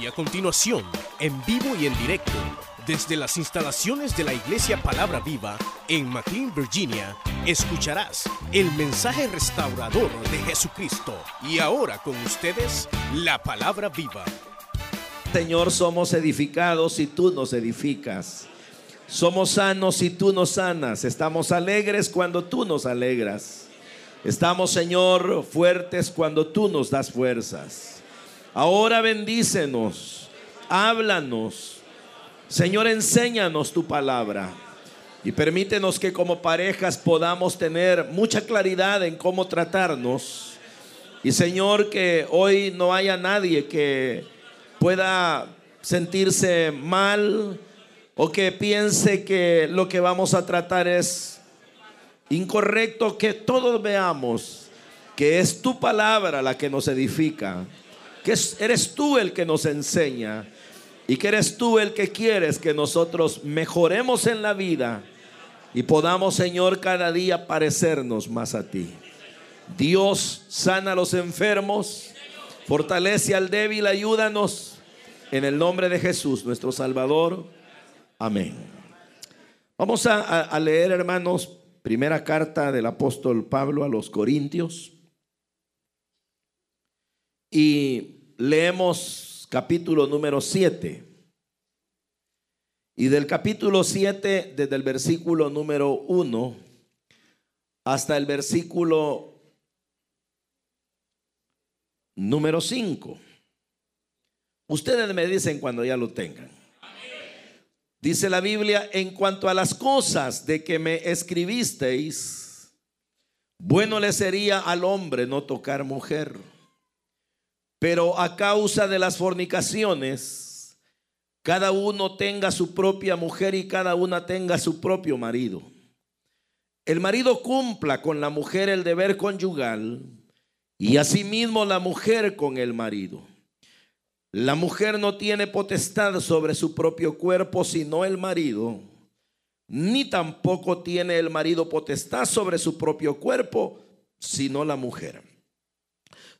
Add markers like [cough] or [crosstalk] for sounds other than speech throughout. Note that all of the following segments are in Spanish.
Y a continuación, en vivo y en directo, desde las instalaciones de la Iglesia Palabra Viva en McLean, Virginia, escucharás el mensaje restaurador de Jesucristo. Y ahora con ustedes, la Palabra Viva. Señor, somos edificados y tú nos edificas. Somos sanos y tú nos sanas. Estamos alegres cuando tú nos alegras. Estamos, Señor, fuertes cuando tú nos das fuerzas. Ahora bendícenos, háblanos. Señor, enséñanos tu palabra. Y permítenos que como parejas podamos tener mucha claridad en cómo tratarnos. Y Señor, que hoy no haya nadie que pueda sentirse mal o que piense que lo que vamos a tratar es incorrecto, que todos veamos que es tu palabra la que nos edifica, que eres tú el que nos enseña y que eres tú el que quieres que nosotros mejoremos en la vida y podamos, Señor, cada día parecernos más a ti. Dios sana a los enfermos, fortalece al débil, ayúdanos en el nombre de Jesús, nuestro Salvador. Amén. Vamos a, leer, hermanos, primera carta del apóstol Pablo a los Corintios. Y leemos capítulo número 7. Y del capítulo 7, desde el versículo número 1 hasta el versículo número 5. Ustedes me dicen cuando ya lo tengan. Dice la Biblia, en cuanto a las cosas de que me escribisteis, bueno le sería al hombre no tocar mujer. Pero a causa de las fornicaciones, cada uno tenga su propia mujer y cada una tenga su propio marido. El marido cumpla con la mujer el deber conyugal y asimismo la mujer con el marido. La mujer no tiene potestad sobre su propio cuerpo sino el marido, ni tampoco tiene el marido potestad sobre su propio cuerpo sino la mujer.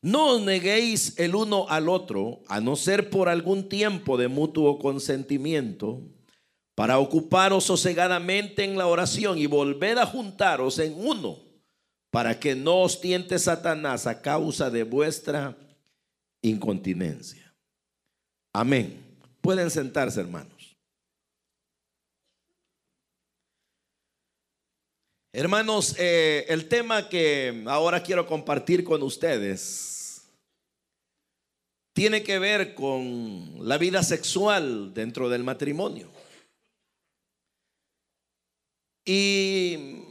No os neguéis el uno al otro, a no ser por algún tiempo de mutuo consentimiento, para ocuparos sosegadamente en la oración y volver a juntaros en uno, para que no os tiente Satanás a causa de vuestra incontinencia. Amén. Pueden sentarse, hermanos. Hermanos, eh, el tema que ahora quiero compartir con ustedes tiene que ver con la vida sexual dentro del matrimonio. Y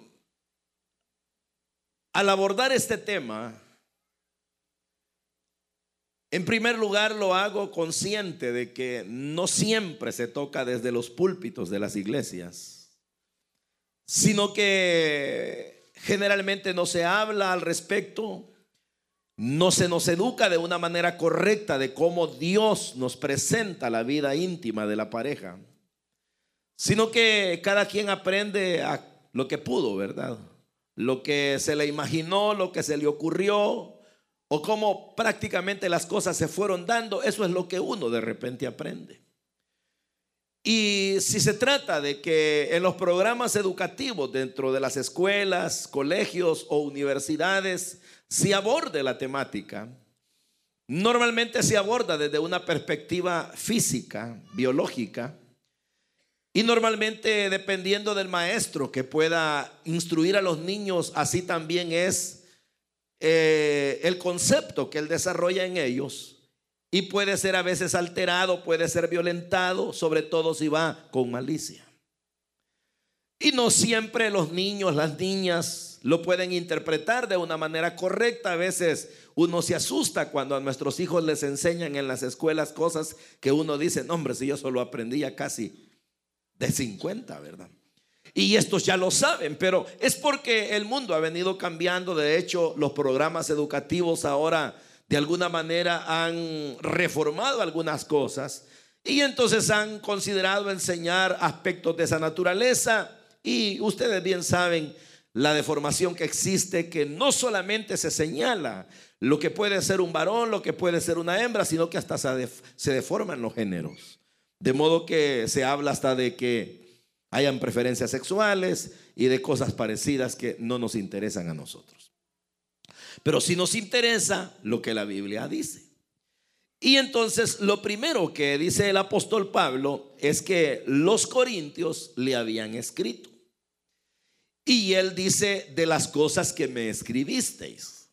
al abordar este tema, en primer lugar, lo hago consciente de que no siempre se toca desde los púlpitos de las iglesias, sino que generalmente no se habla al respecto, no se nos educa de una manera correcta de cómo Dios nos presenta la vida íntima de la pareja, sino que cada quien aprende a lo que pudo, ¿verdad? Lo que se le imaginó, lo que se le ocurrió, o cómo prácticamente las cosas se fueron dando, eso es lo que uno de repente aprende. Y si se trata de que en los programas educativos dentro de las escuelas, colegios o universidades se aborde la temática, normalmente se aborda desde una perspectiva física, biológica, y normalmente dependiendo del maestro que pueda instruir a los niños, así también es eh, el concepto que él desarrolla en ellos y puede ser a veces alterado, puede ser violentado, sobre todo si va con malicia. Y no siempre los niños, las niñas lo pueden interpretar de una manera correcta. A veces uno se asusta cuando a nuestros hijos les enseñan en las escuelas cosas que uno dice, no hombre, si yo solo aprendía casi de 50, ¿verdad? Y estos ya lo saben, pero es porque el mundo ha venido cambiando. De hecho, los programas educativos ahora de alguna manera han reformado algunas cosas y entonces han considerado enseñar aspectos de esa naturaleza. Y ustedes bien saben la deformación que existe, que no solamente se señala lo que puede ser un varón, lo que puede ser una hembra, sino que hasta se, deforman los géneros. De modo que se habla hasta de que hayan preferencias sexuales y de cosas parecidas que no nos interesan a nosotros. Pero sí nos interesa lo que la Biblia dice. Y entonces lo primero que dice el apóstol Pablo es que los corintios le habían escrito. Y él dice de las cosas que me escribisteis.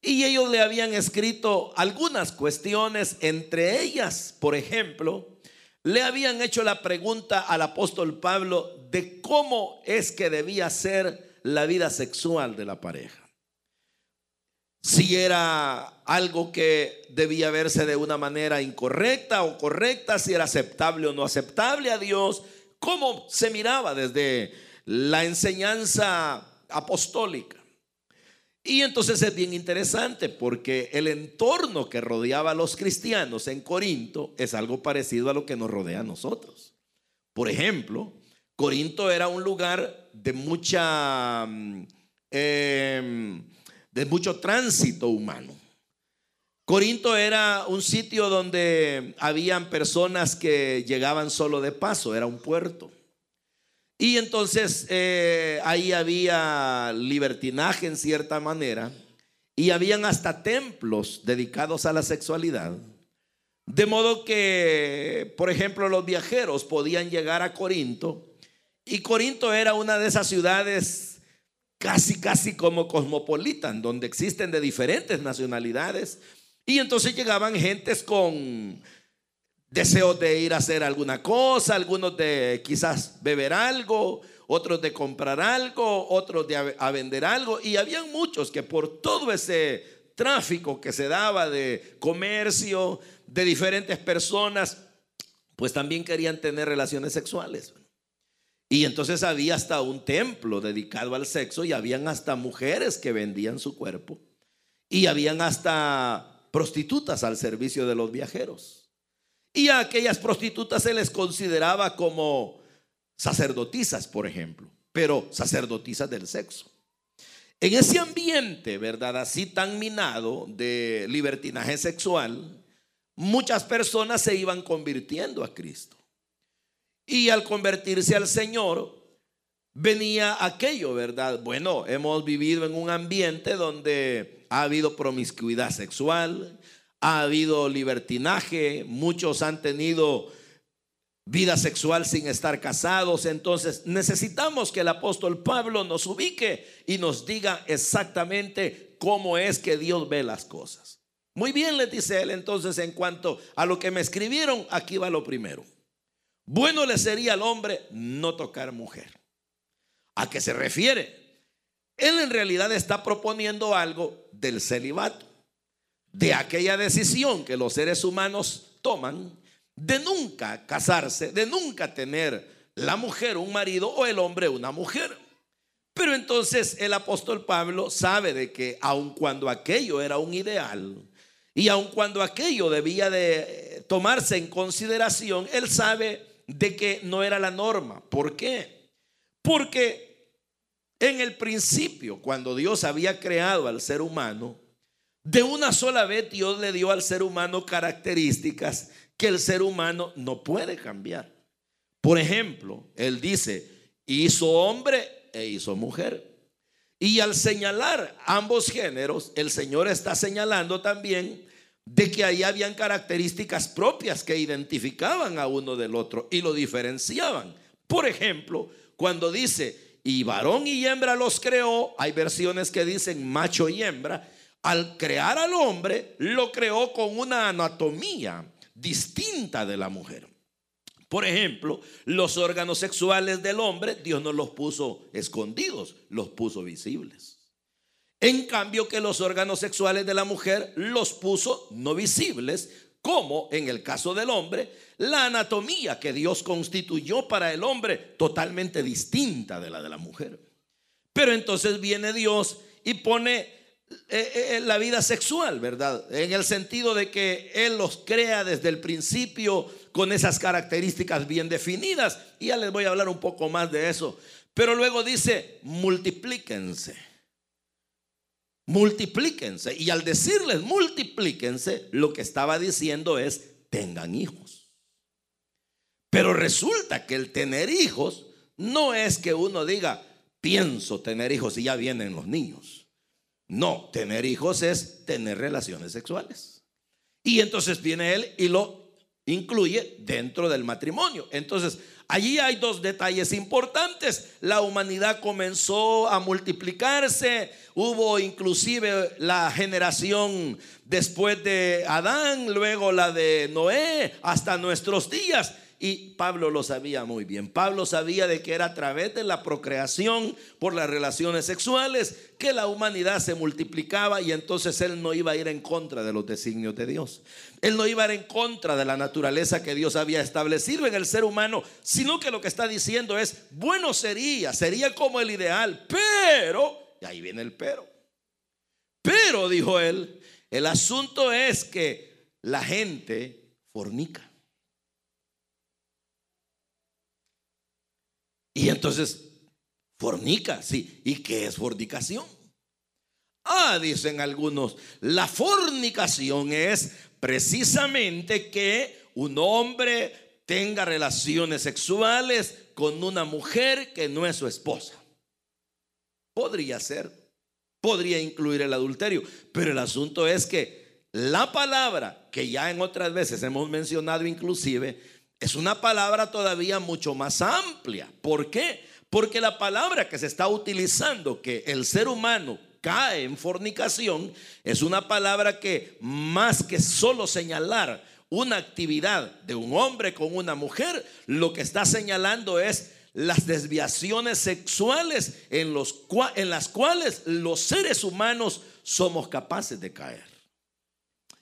Y ellos le habían escrito algunas cuestiones, entre ellas, por ejemplo, le habían hecho la pregunta al apóstol Pablo de cómo es que debía ser la vida sexual de la pareja. Si era algo que debía verse de una manera incorrecta o correcta, si era aceptable o no aceptable a Dios, cómo se miraba desde la enseñanza apostólica. Y entonces es bien interesante porque el entorno que rodeaba a los cristianos en Corinto es algo parecido a lo que nos rodea a nosotros. Por ejemplo, Corinto era un lugar de mucha, mm, em, de mucho tránsito humano. Corinto era un sitio donde habían personas que llegaban solo de paso, era un puerto. Y entonces eh, ahí había libertinaje en cierta manera y habían hasta templos dedicados a la sexualidad. De modo que, por ejemplo, los viajeros podían llegar a Corinto y Corinto era una de esas ciudades casi, casi como cosmopolitan, donde existen de diferentes nacionalidades. Y entonces llegaban gentes con deseos de ir a hacer alguna cosa, algunos de quizás beber algo, otros de comprar algo, otros de a, vender algo. Y habían muchos que por todo ese tráfico que se daba de comercio, de diferentes personas, pues también querían tener relaciones sexuales. Y entonces había hasta un templo dedicado al sexo y habían hasta mujeres que vendían su cuerpo y habían hasta prostitutas al servicio de los viajeros. Y a aquellas prostitutas se les consideraba como sacerdotisas, por ejemplo, pero sacerdotisas del sexo. En ese ambiente, ¿verdad? Así tan minado de libertinaje sexual, muchas personas se iban convirtiendo a Cristo. Y al convertirse al Señor, venía aquello, ¿verdad? Bueno, hemos vivido en un ambiente donde ha habido promiscuidad sexual, ha habido libertinaje, muchos han tenido vida sexual sin estar casados. Entonces necesitamos que el apóstol Pablo nos ubique y nos diga exactamente cómo es que Dios ve las cosas. Muy bien, le dice él entonces en cuanto a lo que me escribieron, aquí va lo primero. Bueno le sería al hombre no tocar mujer. ¿A qué se refiere? Él en realidad está proponiendo algo del celibato de aquella decisión que los seres humanos toman de nunca casarse, de nunca tener la mujer un marido o el hombre una mujer. Pero entonces el apóstol Pablo sabe de que aun cuando aquello era un ideal y aun cuando aquello debía de tomarse en consideración, él sabe de que no era la norma. ¿Por qué? Porque en el principio, cuando Dios había creado al ser humano, de una sola vez Dios le dio al ser humano características que el ser humano no puede cambiar. Por ejemplo, Él dice, hizo hombre e hizo mujer. Y al señalar ambos géneros, el Señor está señalando también de que ahí habían características propias que identificaban a uno del otro y lo diferenciaban. Por ejemplo, cuando dice, y varón y hembra los creó, hay versiones que dicen macho y hembra, al crear al hombre, lo creó con una anatomía distinta de la mujer. Por ejemplo, los órganos sexuales del hombre, Dios no los puso escondidos, los puso visibles. En cambio que los órganos sexuales de la mujer los puso no visibles, como en el caso del hombre, la anatomía que Dios constituyó para el hombre totalmente distinta de la de la mujer. Pero entonces viene Dios y pone la vida sexual, ¿verdad? En el sentido de que Él los crea desde el principio con esas características bien definidas. Y ya les voy a hablar un poco más de eso. Pero luego dice, multiplíquense. Multiplíquense. Y al decirles multiplíquense, lo que estaba diciendo es, tengan hijos. Pero resulta que el tener hijos no es que uno diga, pienso tener hijos y ya vienen los niños. No, tener hijos es tener relaciones sexuales. Y entonces viene él y lo incluye dentro del matrimonio. Entonces, allí hay dos detalles importantes. La humanidad comenzó a multiplicarse, hubo inclusive la generación después de Adán, luego la de Noé, hasta nuestros días. Y Pablo lo sabía muy bien. Pablo sabía de que era a través de la procreación por las relaciones sexuales que la humanidad se multiplicaba y entonces él no iba a ir en contra de los designios de Dios. Él no iba a ir en contra de la naturaleza que Dios había establecido en el ser humano, sino que lo que está diciendo es, bueno sería, sería como el ideal, pero, y ahí viene el pero. Pero, dijo él, el asunto es que la gente fornica. Y entonces, fornica, sí. ¿Y qué es fornicación? Ah, dicen algunos, la fornicación es precisamente que un hombre tenga relaciones sexuales con una mujer que no es su esposa. Podría ser, podría incluir el adulterio, pero el asunto es que la palabra que ya en otras veces hemos mencionado inclusive, es una palabra todavía mucho más amplia. ¿Por qué? Porque la palabra que se está utilizando, que el ser humano cae en fornicación, es una palabra que más que solo señalar una actividad de un hombre con una mujer, lo que está señalando es las desviaciones sexuales en, en las cuales los seres humanos somos capaces de caer.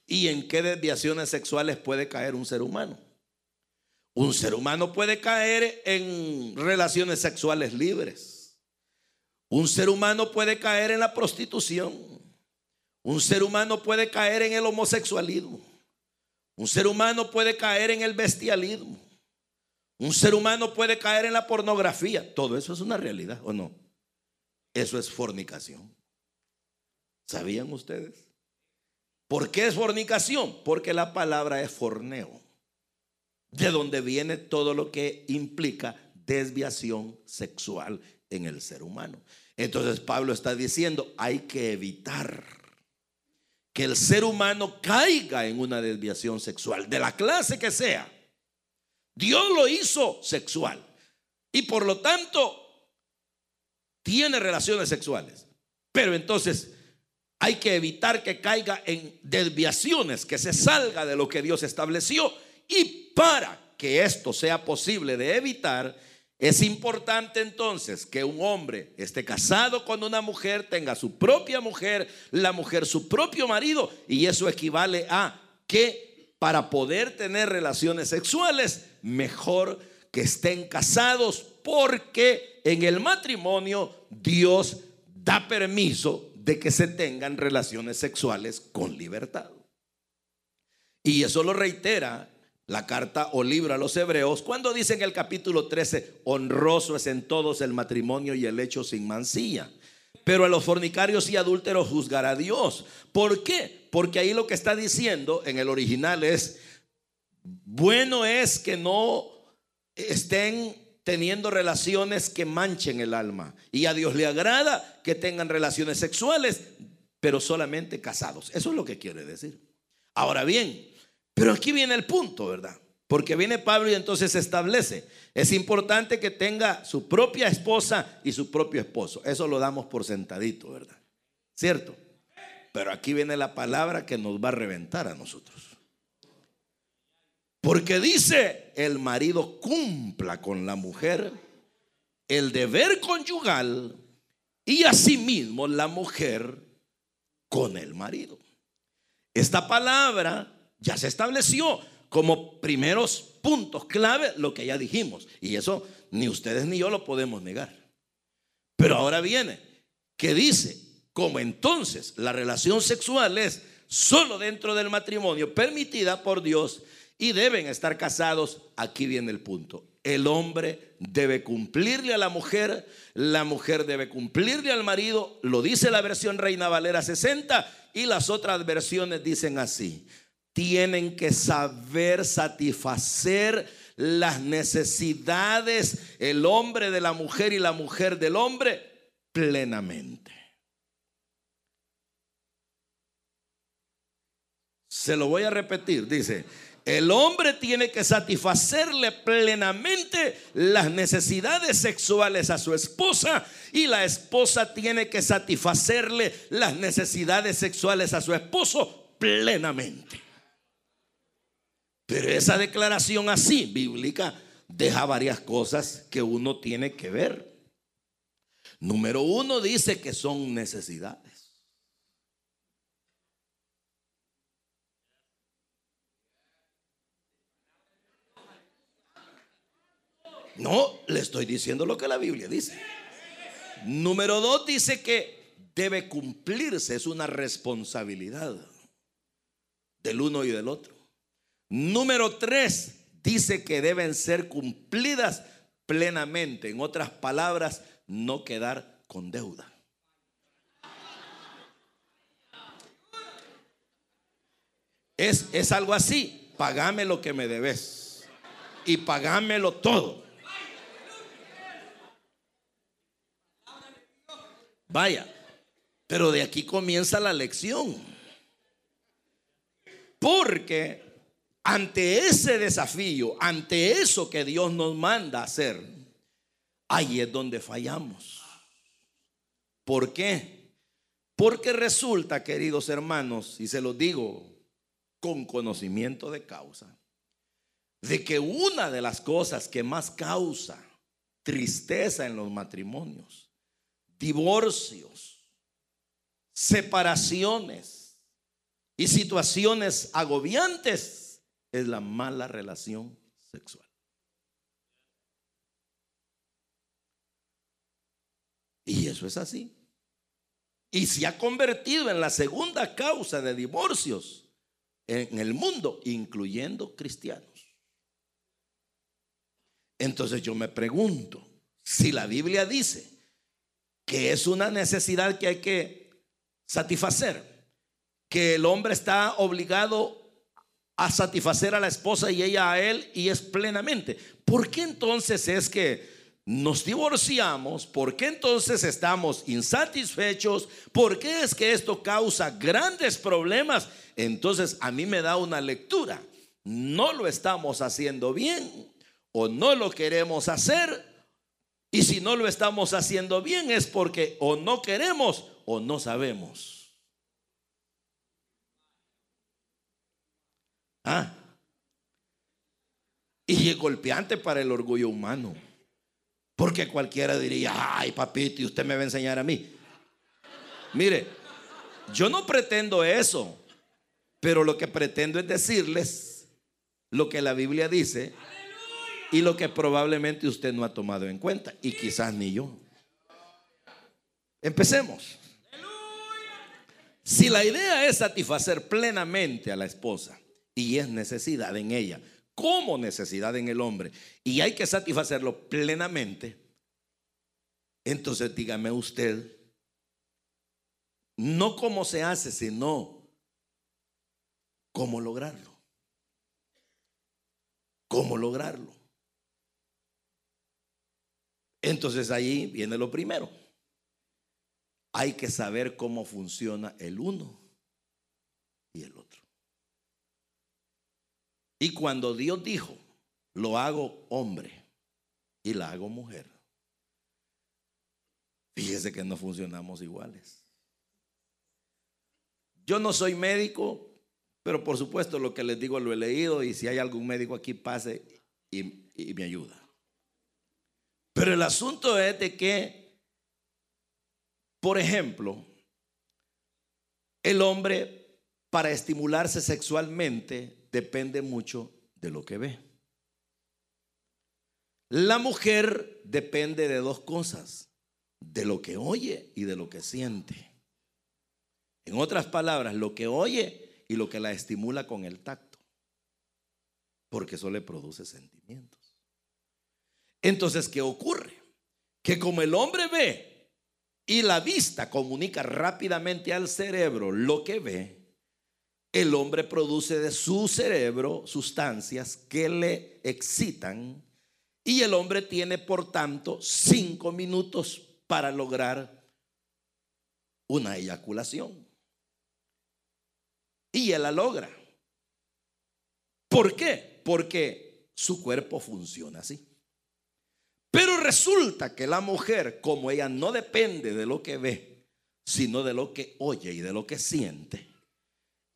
¿Y en qué desviaciones sexuales puede caer un ser humano? Un ser humano puede caer en relaciones sexuales libres. Un ser humano puede caer en la prostitución. Un ser humano puede caer en el homosexualismo. Un ser humano puede caer en el bestialismo. Un ser humano puede caer en la pornografía. Todo eso es una realidad, ¿o no? Eso es fornicación. ¿Sabían ustedes? ¿Por qué es fornicación? Porque la palabra es forneo de donde viene todo lo que implica desviación sexual en el ser humano. Entonces Pablo está diciendo, hay que evitar que el ser humano caiga en una desviación sexual, de la clase que sea. Dios lo hizo sexual y por lo tanto tiene relaciones sexuales. Pero entonces hay que evitar que caiga en desviaciones, que se salga de lo que Dios estableció y para que esto sea posible de evitar, es importante entonces que un hombre esté casado con una mujer, tenga su propia mujer, la mujer su propio marido, y eso equivale a que para poder tener relaciones sexuales, mejor que estén casados, porque en el matrimonio Dios da permiso de que se tengan relaciones sexuales con libertad. Y eso lo reitera la carta o libro a los hebreos, cuando dice en el capítulo 13, honroso es en todos el matrimonio y el hecho sin mancilla. Pero a los fornicarios y adúlteros juzgará Dios. ¿Por qué? Porque ahí lo que está diciendo en el original es, bueno es que no estén teniendo relaciones que manchen el alma. Y a Dios le agrada que tengan relaciones sexuales, pero solamente casados. Eso es lo que quiere decir. Ahora bien, pero aquí viene el punto, ¿verdad? Porque viene Pablo y entonces se establece. Es importante que tenga su propia esposa y su propio esposo. Eso lo damos por sentadito, ¿verdad? ¿Cierto? Pero aquí viene la palabra que nos va a reventar a nosotros. Porque dice, el marido cumpla con la mujer el deber conyugal y asimismo la mujer con el marido. Esta palabra ya se estableció como primeros puntos clave lo que ya dijimos. Y eso ni ustedes ni yo lo podemos negar. Pero ahora viene, que dice, como entonces la relación sexual es solo dentro del matrimonio permitida por Dios y deben estar casados, aquí viene el punto. El hombre debe cumplirle a la mujer, la mujer debe cumplirle al marido, lo dice la versión Reina Valera 60 y las otras versiones dicen así. Tienen que saber satisfacer las necesidades el hombre de la mujer y la mujer del hombre plenamente. Se lo voy a repetir, dice, el hombre tiene que satisfacerle plenamente las necesidades sexuales a su esposa y la esposa tiene que satisfacerle las necesidades sexuales a su esposo plenamente. Pero esa declaración así, bíblica, deja varias cosas que uno tiene que ver. Número uno dice que son necesidades. No, le estoy diciendo lo que la Biblia dice. Número dos dice que debe cumplirse, es una responsabilidad del uno y del otro. Número tres dice que deben ser cumplidas plenamente. En otras palabras, no quedar con deuda. Es, es algo así, pagame lo que me debes y pagámelo todo. Vaya, pero de aquí comienza la lección. Porque ante ese desafío, ante eso que Dios nos manda hacer, ahí es donde fallamos. ¿Por qué? Porque resulta, queridos hermanos, y se lo digo con conocimiento de causa, de que una de las cosas que más causa tristeza en los matrimonios divorcios, separaciones y situaciones agobiantes es la mala relación sexual. Y eso es así. Y se ha convertido en la segunda causa de divorcios en el mundo, incluyendo cristianos. Entonces yo me pregunto, si la Biblia dice que es una necesidad que hay que satisfacer, que el hombre está obligado a satisfacer a la esposa y ella a él y es plenamente. ¿Por qué entonces es que nos divorciamos? ¿Por qué entonces estamos insatisfechos? ¿Por qué es que esto causa grandes problemas? Entonces a mí me da una lectura. No lo estamos haciendo bien o no lo queremos hacer y si no lo estamos haciendo bien es porque o no queremos o no sabemos. Ah. Y es golpeante para el orgullo humano. Porque cualquiera diría, ay papito, y usted me va a enseñar a mí. Mire, yo no pretendo eso, pero lo que pretendo es decirles lo que la Biblia dice y lo que probablemente usted no ha tomado en cuenta y quizás ni yo. Empecemos. Si la idea es satisfacer plenamente a la esposa y es necesidad en ella, como necesidad en el hombre, y hay que satisfacerlo plenamente, entonces dígame usted, no cómo se hace, sino cómo lograrlo. ¿Cómo lograrlo? Entonces ahí viene lo primero. Hay que saber cómo funciona el uno y el otro. Y cuando Dios dijo, lo hago hombre y la hago mujer, fíjese que no funcionamos iguales. Yo no soy médico, pero por supuesto lo que les digo lo he leído y si hay algún médico aquí pase y, me ayuda. Pero el asunto es de que, por ejemplo, el hombre para estimularse sexualmente depende mucho de lo que ve. La mujer depende de dos cosas, de lo que oye y de lo que siente. En otras palabras, lo que oye y lo que la estimula con el tacto. porque eso le produce sentimientos. Entonces, ¿qué ocurre? Que como el hombre ve y la vista comunica rápidamente al cerebro lo que ve, el hombre produce de su cerebro sustancias que le excitan y el hombre tiene, por tanto, cinco minutos para lograr una eyaculación. Y él la logra. ¿Por qué? Porque su cuerpo funciona así. Pero resulta que la mujer, como ella no depende de lo que ve, sino de lo que oye y de lo que siente,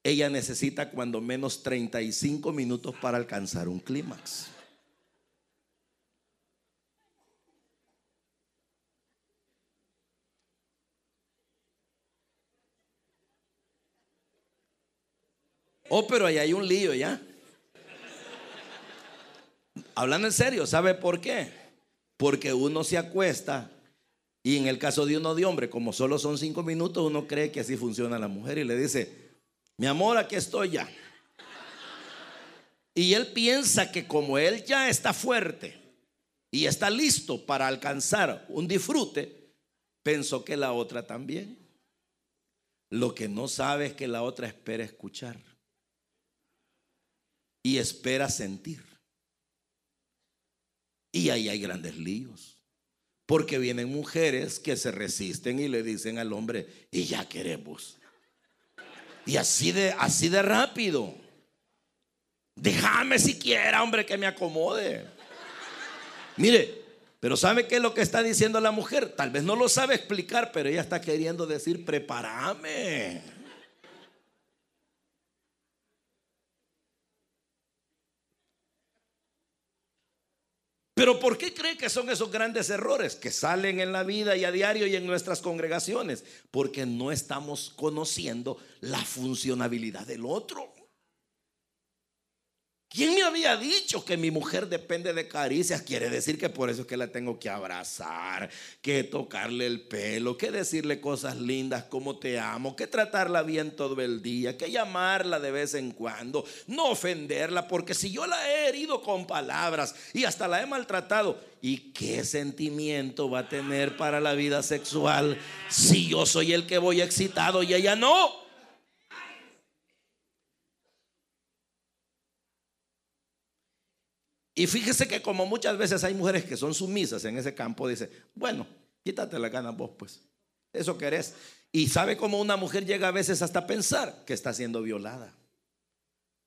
ella necesita cuando menos 35 minutos para alcanzar un clímax. Oh, pero ahí hay un lío ya. Hablando en serio, ¿sabe por qué? Porque uno se acuesta y en el caso de uno de hombre, como solo son cinco minutos, uno cree que así funciona la mujer y le dice, mi amor, aquí estoy ya. Y él piensa que como él ya está fuerte y está listo para alcanzar un disfrute, pensó que la otra también. Lo que no sabe es que la otra espera escuchar y espera sentir. Y ahí hay grandes líos. Porque vienen mujeres que se resisten y le dicen al hombre, y ya queremos. Y así de, así de rápido. Déjame siquiera, hombre, que me acomode. Mire, pero ¿sabe qué es lo que está diciendo la mujer? Tal vez no lo sabe explicar, pero ella está queriendo decir, prepárame. Pero ¿por qué cree que son esos grandes errores que salen en la vida y a diario y en nuestras congregaciones? Porque no estamos conociendo la funcionabilidad del otro. ¿Quién me había dicho que mi mujer depende de caricias? Quiere decir que por eso es que la tengo que abrazar, que tocarle el pelo, que decirle cosas lindas como te amo, que tratarla bien todo el día, que llamarla de vez en cuando, no ofenderla, porque si yo la he herido con palabras y hasta la he maltratado, ¿y qué sentimiento va a tener para la vida sexual si yo soy el que voy excitado y ella no? Y fíjese que como muchas veces hay mujeres que son sumisas en ese campo, dice, bueno, quítate la gana vos pues. Eso querés. Y sabe cómo una mujer llega a veces hasta pensar que está siendo violada,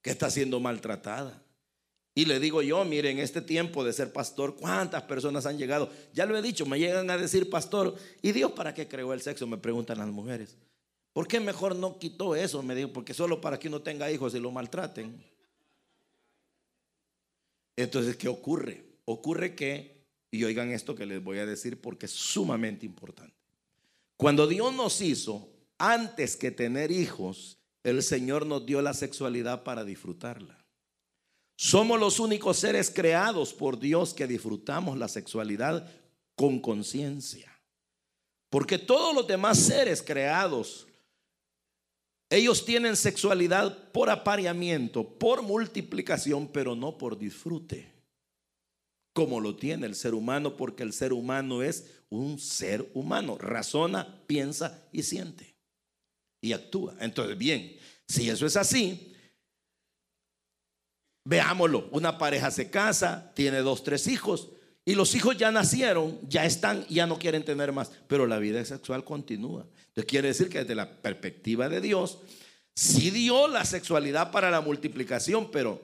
que está siendo maltratada. Y le digo yo, mire, en este tiempo de ser pastor, ¿cuántas personas han llegado? Ya lo he dicho, me llegan a decir, pastor, ¿y Dios para qué creó el sexo? Me preguntan las mujeres. ¿Por qué mejor no quitó eso? Me digo, porque solo para que uno tenga hijos y lo maltraten. Entonces, ¿qué ocurre? Ocurre que, y oigan esto que les voy a decir porque es sumamente importante. Cuando Dios nos hizo, antes que tener hijos, el Señor nos dio la sexualidad para disfrutarla. Somos los únicos seres creados por Dios que disfrutamos la sexualidad con conciencia. Porque todos los demás seres creados ellos tienen sexualidad por apareamiento, por multiplicación, pero no por disfrute. Como lo tiene el ser humano, porque el ser humano es un ser humano. Razona, piensa y siente. Y actúa. Entonces, bien, si eso es así, veámoslo. Una pareja se casa, tiene dos, tres hijos. Y los hijos ya nacieron, ya están, ya no quieren tener más. Pero la vida sexual continúa. Entonces quiere decir que desde la perspectiva de Dios, sí dio la sexualidad para la multiplicación, pero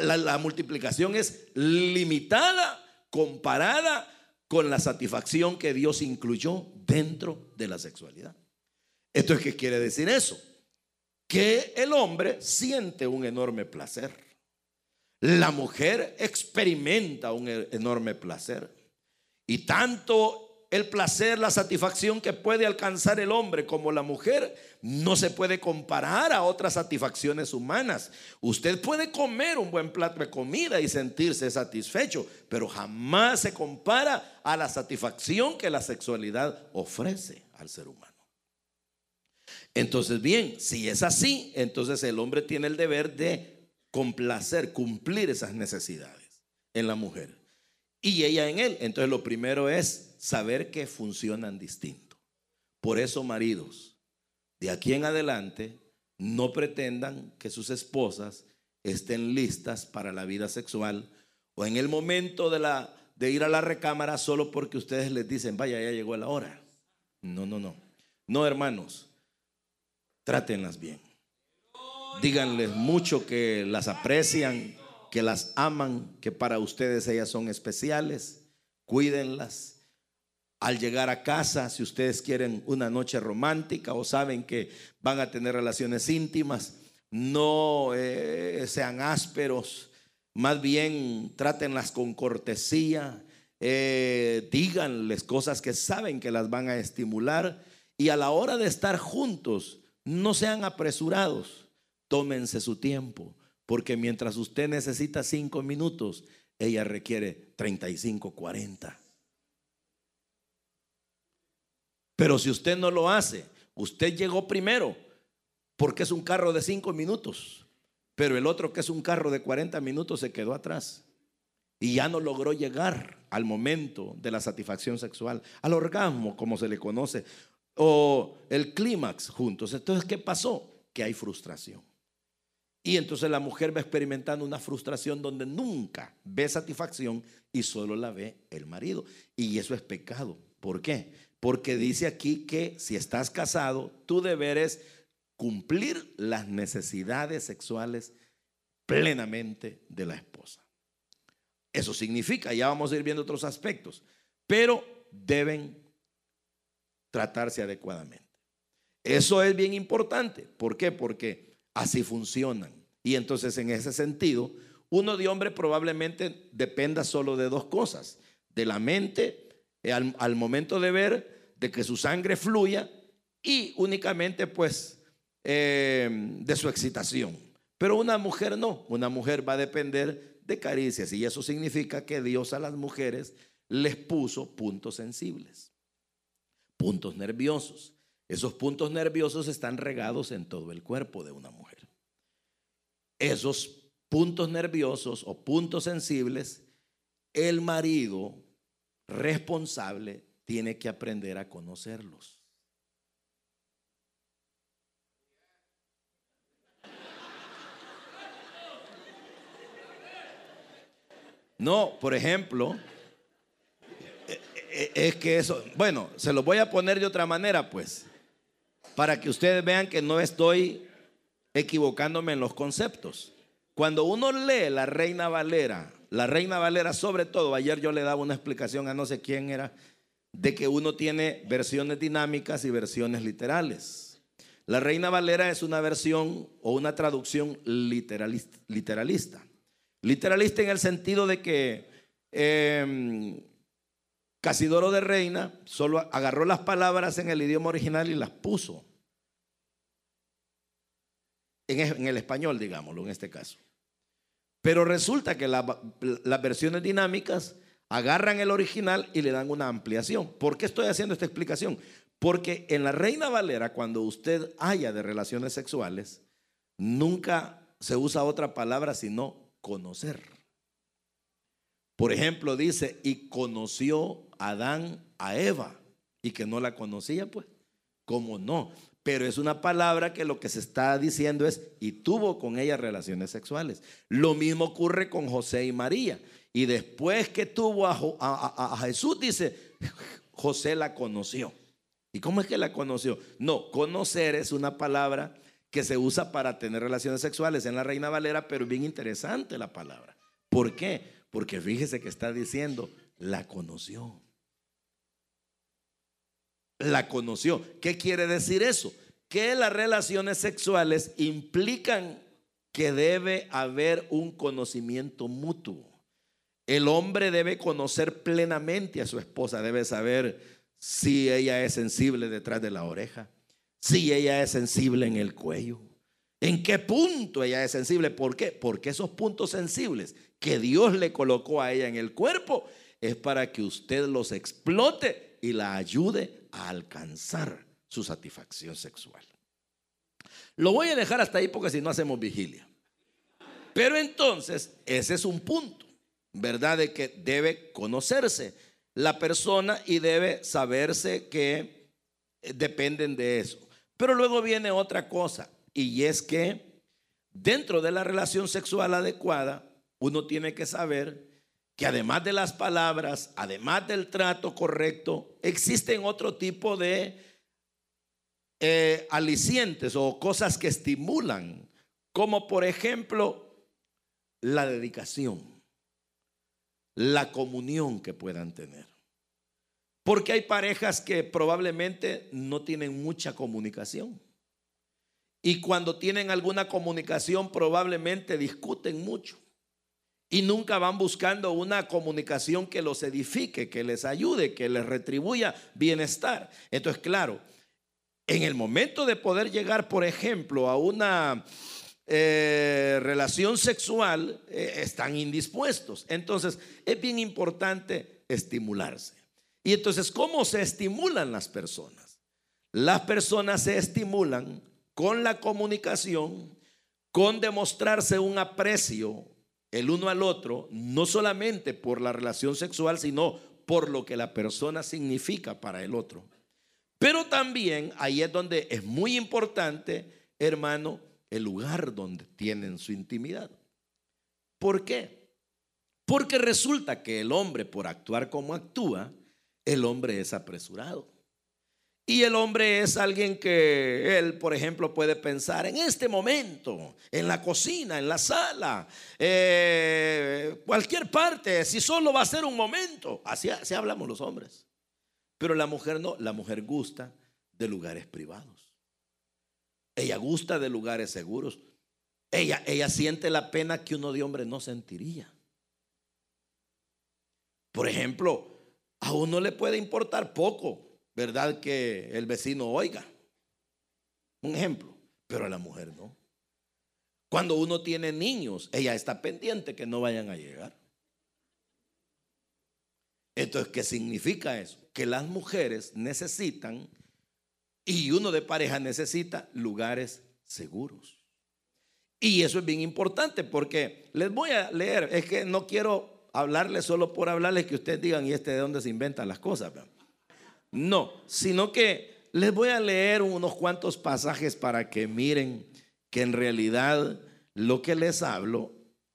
la, multiplicación es limitada comparada con la satisfacción que Dios incluyó dentro de la sexualidad. ¿Esto es qué quiere decir eso? Que el hombre siente un enorme placer. La mujer experimenta un e-, enorme placer. Y tanto el placer, la satisfacción que puede alcanzar el hombre como la mujer no se puede comparar a otras satisfacciones humanas. Usted puede comer un buen plato de comida y sentirse satisfecho, pero jamás se compara a la satisfacción que la sexualidad ofrece al ser humano. Entonces, bien, si es así, entonces el hombre tiene el deber de complacer, cumplir esas necesidades en la mujer. Y ella en él. Entonces lo primero es saber que funcionan distinto. Por eso, maridos, de aquí en adelante, no pretendan que sus esposas estén listas para la vida sexual o en el momento de, la, de ir a la recámara solo porque ustedes les dicen, vaya, ya llegó la hora. No, no, no. No, hermanos, trátenlas bien. Díganles mucho que las aprecian, que las aman, que para ustedes ellas son especiales. Cuídenlas. Al llegar a casa, si ustedes quieren una noche romántica o saben que van a tener relaciones íntimas, no eh, sean ásperos, más bien trátenlas con cortesía, eh, díganles cosas que saben que las van a estimular y a la hora de estar juntos, no sean apresurados, tómense su tiempo, porque mientras usted necesita cinco minutos, ella requiere 35, 40. Pero si usted no lo hace, usted llegó primero, porque es un carro de cinco minutos, pero el otro que es un carro de 40 minutos se quedó atrás y ya no logró llegar al momento de la satisfacción sexual, al orgasmo, como se le conoce, o el clímax juntos. Entonces, ¿qué pasó? Que hay frustración. Y entonces la mujer va experimentando una frustración donde nunca ve satisfacción y solo la ve el marido. Y eso es pecado. ¿Por qué? Porque dice aquí que si estás casado, tu deber es cumplir las necesidades sexuales plenamente de la esposa. Eso significa, ya vamos a ir viendo otros aspectos, pero deben tratarse adecuadamente. Eso es bien importante. ¿Por qué? Porque así funcionan. Y entonces en ese sentido, uno de hombre probablemente dependa solo de dos cosas. De la mente eh, al, momento de ver, de que su sangre fluya y únicamente pues eh, de su excitación. Pero una mujer no, una mujer va a depender de caricias. Y eso significa que Dios a las mujeres les puso puntos sensibles, puntos nerviosos. Esos puntos nerviosos están regados en todo el cuerpo de una mujer. Esos puntos nerviosos o puntos sensibles, el marido responsable tiene que aprender a conocerlos. No, por ejemplo, eh, eh, es que eso, bueno, se lo voy a poner de otra manera, pues, para que ustedes vean que no estoy equivocándome en los conceptos. Cuando uno lee la Reina Valera, la Reina Valera sobre todo, ayer yo le daba una explicación a no sé quién era, de que uno tiene versiones dinámicas y versiones literales. La Reina Valera es una versión o una traducción literalista. Literalista en el sentido de que em, Casidoro de Reina solo agarró las palabras en el idioma original y las puso en, el español, digámoslo, en este caso. Pero resulta que las versiones dinámicas agarran el original y le dan una ampliación. ¿Por qué estoy haciendo esta explicación? Porque en la Reina Valera, cuando usted haya de relaciones sexuales, nunca se usa otra palabra sino conocer. Por ejemplo, dice, y conoció Adán a Eva, y que no la conocía, pues, como no. Pero es una palabra que lo que se está diciendo es, y tuvo con ella relaciones sexuales. Lo mismo ocurre con José y María. Y después que tuvo a, a Jesús, dice, [laughs] José la conoció. ¿Y cómo es que la conoció? No, conocer es una palabra que se usa para tener relaciones sexuales en la Reina Valera, pero bien interesante la palabra. ¿Por qué? Porque fíjese que está diciendo, la conoció. La conoció. ¿Qué quiere decir eso? Que las relaciones sexuales implican que debe haber un conocimiento mutuo. El hombre debe conocer plenamente a su esposa, debe saber si ella es sensible detrás de la oreja, si ella es sensible en el cuello. ¿En qué punto ella es sensible? ¿Por qué? Porque esos puntos sensibles que Dios le colocó a ella en el cuerpo es para que usted los explote y la ayude alcanzar su satisfacción sexual. Lo voy a dejar hasta ahí porque si no hacemos vigilia. Pero entonces, ese es un punto, ¿verdad? De que debe conocerse la persona y debe saberse que dependen de eso. Pero luego viene otra cosa, y es que dentro de la relación sexual adecuada, uno tiene que saber que además de las palabras, además del trato correcto, existen otro tipo de eh, alicientes o cosas que estimulan, como por ejemplo la dedicación, la comunión que puedan tener. Porque hay parejas que probablemente no tienen mucha comunicación. Y cuando tienen alguna comunicación probablemente discuten mucho y nunca van buscando una comunicación que los edifique, que les ayude, que les retribuya bienestar. Entonces, claro, en el momento de poder llegar, por ejemplo, a una eh, relación sexual, eh, están indispuestos. Entonces, es bien importante estimularse. Y entonces, ¿cómo se estimulan las personas? Las personas se estimulan con la comunicación, con demostrarse un aprecio, el uno al otro, no solamente por la relación sexual, sino por lo que la persona significa para el otro. Pero también ahí es donde es muy importante, hermano, el lugar donde tienen su intimidad. ¿Por qué? Porque resulta que el hombre, por actuar como actúa, el hombre es apresurado. Y el hombre es alguien que él, por ejemplo, puede pensar en este momento, en la cocina, en la sala, eh, cualquier parte, si solo va a ser un momento. Así, así hablamos los hombres. Pero la mujer no, la mujer gusta de lugares privados. Ella gusta de lugares seguros. Ella, ella siente la pena que uno de hombre no sentiría. Por ejemplo, a uno le puede importar poco ¿verdad? Que el vecino oiga. Un ejemplo, pero a la mujer no. Cuando uno tiene niños, ella está pendiente que no vayan a llegar. Entonces, ¿qué significa eso? Que las mujeres necesitan, y uno de pareja necesita lugares seguros. Y eso es bien importante porque les voy a leer, es que no quiero hablarles solo por hablarles que ustedes digan, y este de dónde se inventan las cosas. No, sino que les voy a leer unos cuantos pasajes para que miren que en realidad lo que les hablo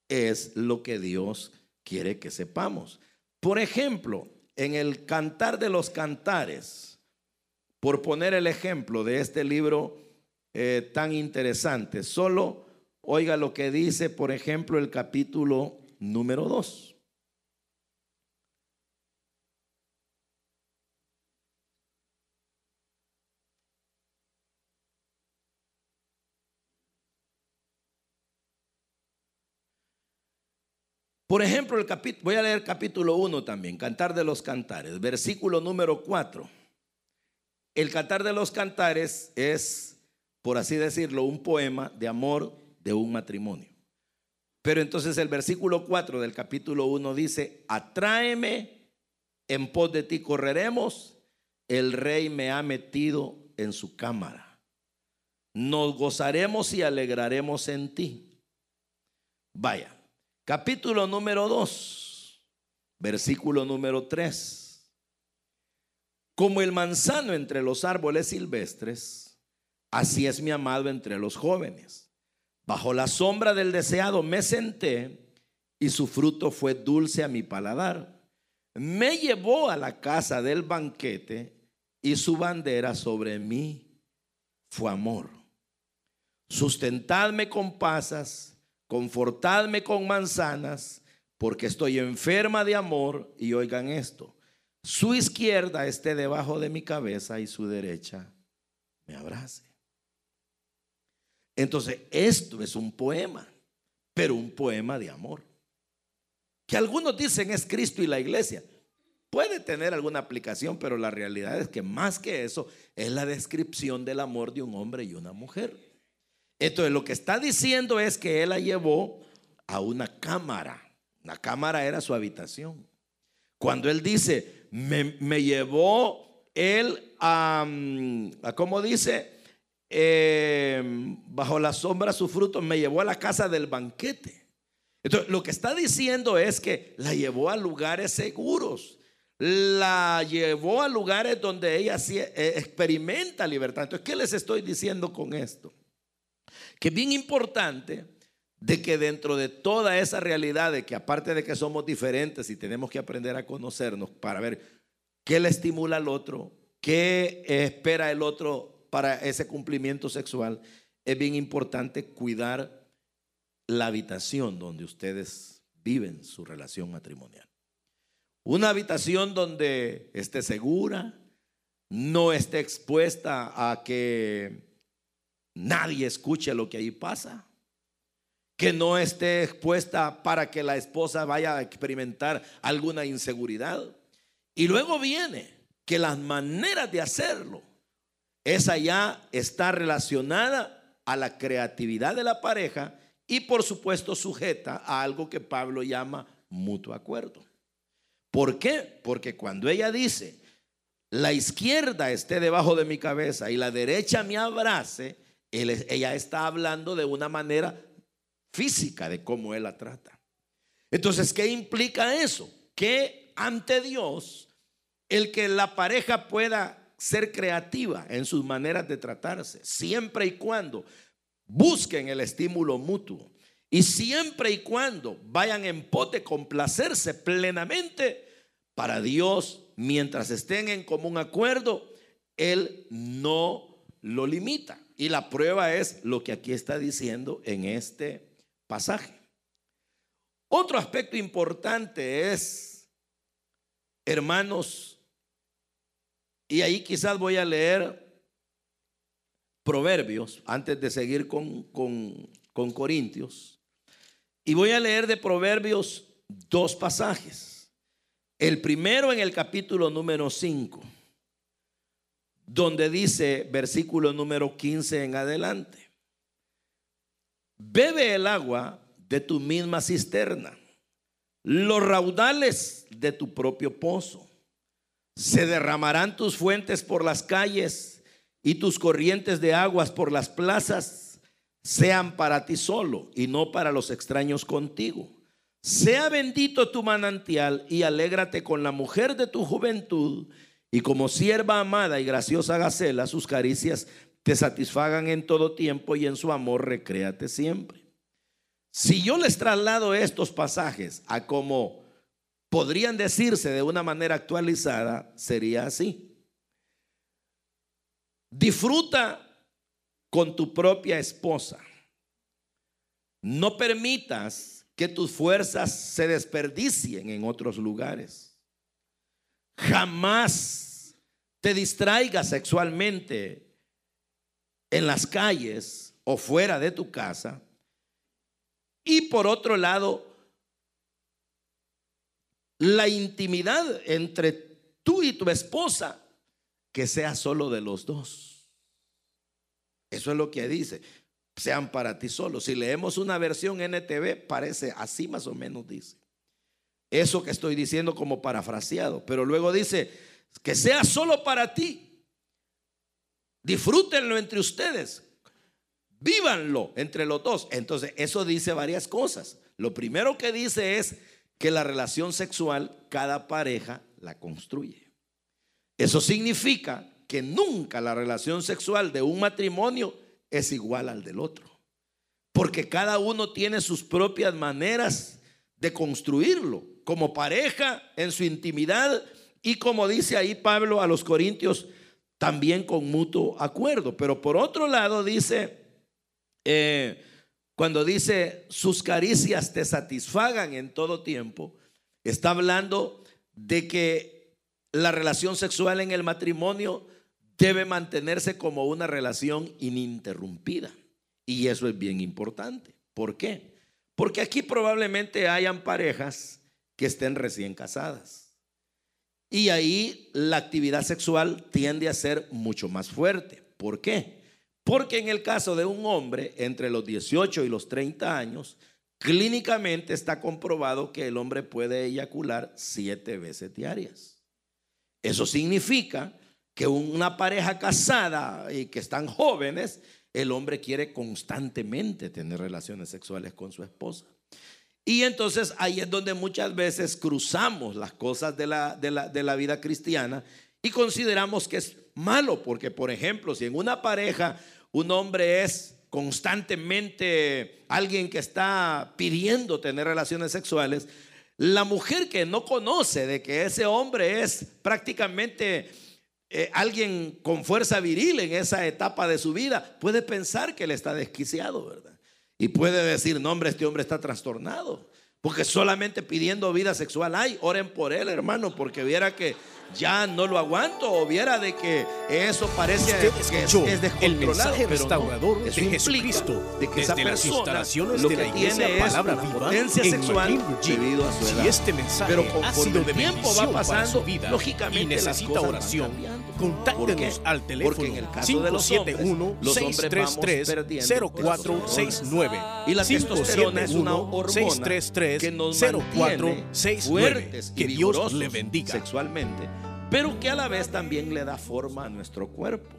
es lo que Dios quiere que sepamos. Por ejemplo, en el Cantar de los Cantares, por poner el ejemplo de este libro eh, tan interesante, solo oiga lo que dice, por ejemplo, el capítulo número 2. Por ejemplo, el capítulo, voy a leer capítulo 1 también, Cantar de los Cantares, versículo número 4. El Cantar de los Cantares es, por así decirlo, un poema de amor de un matrimonio. Pero entonces el versículo 4 del capítulo 1 dice, atráeme, en pos de ti correremos, el rey me ha metido en su cámara. Nos gozaremos y alegraremos en ti. Vaya, Capítulo número 2, versículo número 3. Como el manzano entre los árboles silvestres, así es mi amado entre los jóvenes. Bajo la sombra del deseado me senté y su fruto fue dulce a mi paladar. Me llevó a la casa del banquete y su bandera sobre mí fue amor. Sustentadme con pasas confortadme con manzanas, porque estoy enferma de amor. Y oigan esto, su izquierda esté debajo de mi cabeza y su derecha me abrace. Entonces, esto es un poema, pero un poema de amor. Que algunos dicen es Cristo y la iglesia. Puede tener alguna aplicación, pero la realidad es que más que eso es la descripción del amor de un hombre y una mujer. Entonces lo que está diciendo es que él la llevó a una cámara. La cámara era su habitación. Cuando él dice, me, llevó él a, a ¿cómo dice? Em, bajo la sombra su fruto, me llevó a la casa del banquete. Entonces, lo que está diciendo es que la llevó a lugares seguros, la llevó a lugares donde ella eh, experimenta libertad. Entonces, ¿qué les estoy diciendo con esto? Que es bien importante de que dentro de toda esa realidad, de que aparte de que somos diferentes y tenemos que aprender a conocernos para ver qué le estimula al otro, qué espera el otro para ese cumplimiento sexual, es bien importante cuidar la habitación donde ustedes viven su relación matrimonial. Una habitación donde esté segura, no esté expuesta a que nadie escuche lo que ahí pasa, que no esté expuesta para que la esposa vaya a experimentar alguna inseguridad. Y luego viene que las maneras de hacerlo, esa ya está relacionada a la creatividad de la pareja y por supuesto sujeta a algo que Pablo llama mutuo acuerdo. ¿Por qué? Porque cuando ella dice, la izquierda esté debajo de mi cabeza y la derecha me abrace, ella está hablando de una manera física de cómo él la trata. Entonces, ¿qué implica eso? Que ante Dios, el que la pareja pueda ser creativa en sus maneras de tratarse, siempre y cuando busquen el estímulo mutuo. Y siempre y cuando vayan en pote complacerse plenamente para Dios, mientras estén en común acuerdo, Él no lo limita. Y la prueba es lo que aquí está diciendo en este pasaje. Otro aspecto importante es, hermanos, y ahí quizás voy a leer Proverbios, antes de seguir con, con, Corintios. Y voy a leer de Proverbios dos pasajes. El primero en el capítulo número 5, donde dice, versículo número 15 en adelante, bebe el agua de tu misma cisterna, los raudales de tu propio pozo. Se derramarán tus fuentes por las calles y tus corrientes de aguas por las plazas sean para ti solo y no para los extraños contigo. Sea bendito tu manantial y alégrate con la mujer de tu juventud y como sierva amada y graciosa Gacela, sus caricias te satisfagan en todo tiempo y en su amor recréate siempre. Si yo les traslado estos pasajes a como podrían decirse de una manera actualizada, sería así. Disfruta con tu propia esposa. No permitas que tus fuerzas se desperdicien en otros lugares. Jamás te distraigas sexualmente en las calles o fuera de tu casa. Y por otro lado, la intimidad entre tú y tu esposa que sea solo de los dos. Eso es lo que dice. Sean para ti solos. Si leemos una versión NTV, parece así más o menos dice. Eso que estoy diciendo como parafraseado. Pero luego dice, que sea solo para ti. Disfrútenlo entre ustedes. Vívanlo entre los dos. Entonces, eso dice varias cosas. Lo primero que dice es que la relación sexual, cada pareja la construye. Eso significa que nunca la relación sexual de un matrimonio es igual al del otro. Porque cada uno tiene sus propias maneras de construirlo, como pareja, en su intimidad y como dice ahí Pablo a los Corintios, también con mutuo acuerdo. Pero por otro lado dice, eh, cuando dice sus caricias te satisfagan en todo tiempo, está hablando de que la relación sexual en el matrimonio debe mantenerse como una relación ininterrumpida. Y eso es bien importante. ¿Por qué? Porque aquí probablemente hayan parejas que estén recién casadas. Y ahí la actividad sexual tiende a ser mucho más fuerte. ¿Por qué? Porque en el caso de un hombre entre los 18 y los 30 años, clínicamente está comprobado que el hombre puede eyacular siete veces diarias. Eso significa que una pareja casada y que están jóvenes, el hombre quiere constantemente tener relaciones sexuales con su esposa. Y entonces ahí es donde muchas veces cruzamos las cosas de la, de la, de la vida cristiana y consideramos que es malo, porque por ejemplo, si en una pareja un hombre es constantemente alguien que está pidiendo tener relaciones sexuales, la mujer que no conoce de que ese hombre es prácticamente eh, alguien con fuerza viril en esa etapa de su vida, puede pensar que él está desquiciado, ¿verdad? Y puede decir, no, hombre, este hombre está trastornado. Porque solamente pidiendo vida sexual hay. Oren por él, hermano, porque viera que ya no lo aguanto o viera de que eso parece que es, es, descontrolado. El restaurador de Jesucristo de que esa las instalaciones lo de que la iglesia tiene es Palabra una Viva potencia en sexual debido a su edad. Si este mensaje Pero ha conforme sido de el tiempo va pasando, su vida lógicamente y necesita oración, contáctenos al teléfono Porque en el caso de los hombres, 571 los hombres vamos 633 perdiendo 0469 Y la testosterona es una 571 hormona 633 que nos mantiene 0469 fuertes y que Dios le bendiga. sexualmente, pero que a la vez también le da forma a nuestro cuerpo.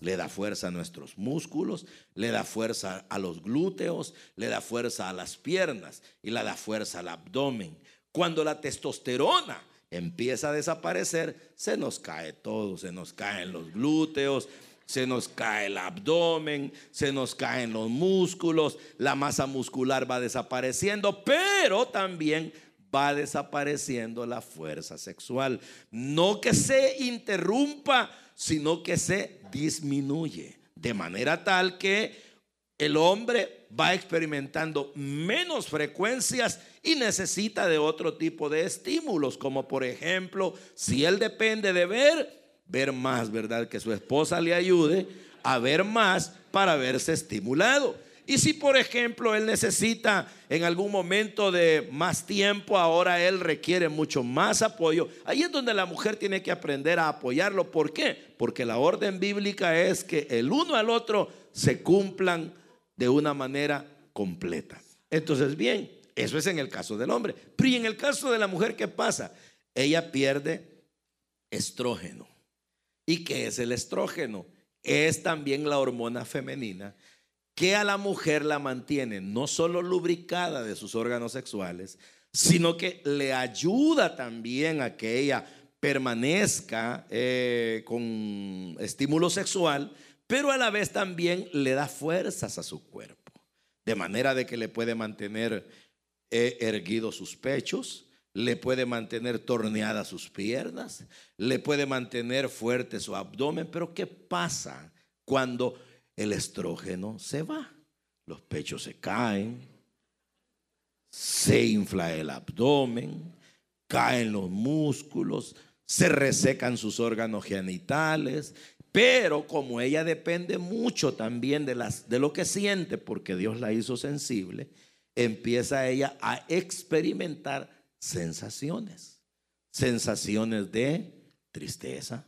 Le da fuerza a nuestros músculos, le da fuerza a los glúteos, le da fuerza a las piernas y le da fuerza al abdomen. Cuando la testosterona empieza a desaparecer, se nos cae todo, se nos caen los glúteos, se nos cae el abdomen, se nos caen los músculos, la masa muscular va desapareciendo, pero también va desapareciendo la fuerza sexual. No que se interrumpa, sino que se disminuye. De manera tal que el hombre va experimentando menos frecuencias y necesita de otro tipo de estímulos, como por ejemplo, si él depende de ver, ver más, ¿verdad? Que su esposa le ayude a ver más para verse estimulado. Y si, por ejemplo, él necesita en algún momento de más tiempo, ahora él requiere mucho más apoyo. Ahí es donde la mujer tiene que aprender a apoyarlo. ¿Por qué? Porque la orden bíblica es que el uno al otro se cumplan de una manera completa. Entonces, bien, eso es en el caso del hombre. Pero ¿y en el caso de la mujer qué pasa? Ella pierde estrógeno. ¿Y qué es el estrógeno? Es también la hormona femenina que a la mujer la mantiene no solo lubricada de sus órganos sexuales, sino que le ayuda también a que ella permanezca eh, con estímulo sexual, pero a la vez también le da fuerzas a su cuerpo, de manera de que le puede mantener eh, erguidos sus pechos, le puede mantener torneadas sus piernas, le puede mantener fuerte su abdomen, pero ¿qué pasa cuando el estrógeno se va? Los pechos se caen, se infla el abdomen, caen los músculos, se resecan sus órganos genitales, pero como ella depende mucho también de, las, de lo que siente, porque Dios la hizo sensible, empieza ella a experimentar sensaciones, sensaciones de tristeza,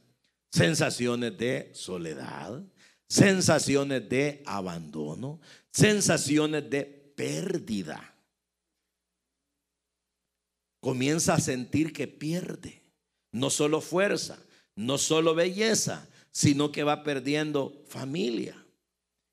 sensaciones de soledad, sensaciones de abandono, sensaciones de pérdida. Comienza a sentir que pierde, no solo fuerza, no solo belleza, sino que va perdiendo familia.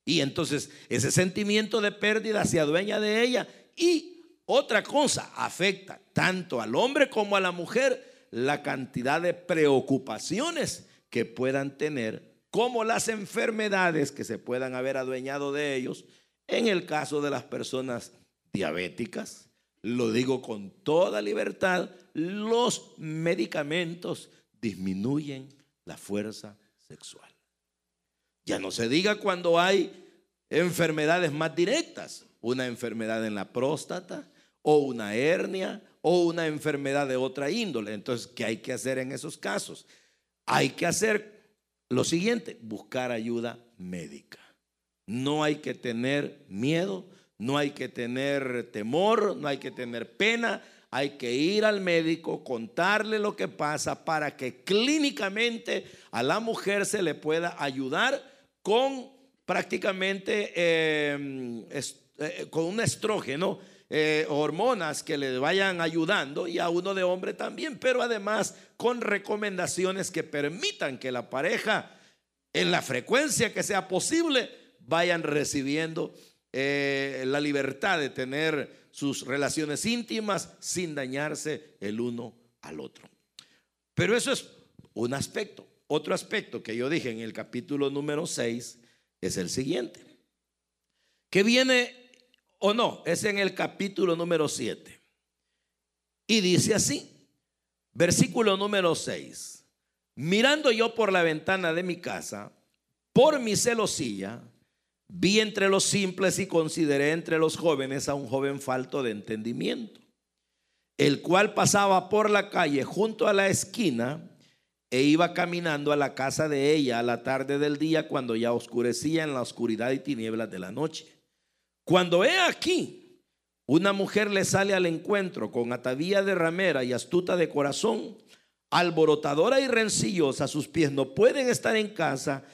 Y entonces ese sentimiento de pérdida se adueña de ella y otra cosa afecta tanto al hombre como a la mujer la cantidad de preocupaciones que puedan tener, como las enfermedades que se puedan haber adueñado de ellos, en el caso de las personas diabéticas, lo digo con toda libertad, los medicamentos disminuyen la fuerza sexual. Ya no se diga cuando hay enfermedades más directas, una enfermedad en la próstata o una hernia o una enfermedad de otra índole. Entonces, ¿qué hay que hacer en esos casos? Hay que hacer lo siguiente, buscar ayuda médica. No hay que tener miedo, no hay que tener temor, no hay que tener pena, hay que ir al médico, contarle lo que pasa para que clínicamente a la mujer se le pueda ayudar con prácticamente eh, eh, con un estrógeno, eh, hormonas que le vayan ayudando y a uno de hombre también, pero además con recomendaciones que permitan que la pareja en la frecuencia que sea posible vayan recibiendo la libertad de tener sus relaciones íntimas sin dañarse el uno al otro. Pero eso es un aspecto. Otro aspecto que yo dije en el capítulo número 6 es el siguiente. Que viene o no, es en el capítulo número 7. Y dice así, versículo número 6. Mirando yo por la ventana de mi casa, por mi celosilla, vi entre los simples y consideré entre los jóvenes a un joven falto de entendimiento, el cual pasaba por la calle junto a la esquina e iba caminando a la casa de ella a la tarde del día cuando ya oscurecía en la oscuridad y tinieblas de la noche. Cuando he aquí, una mujer le sale al encuentro con atavía de ramera y astuta de corazón, alborotadora y rencillosa, sus pies no pueden estar en casa,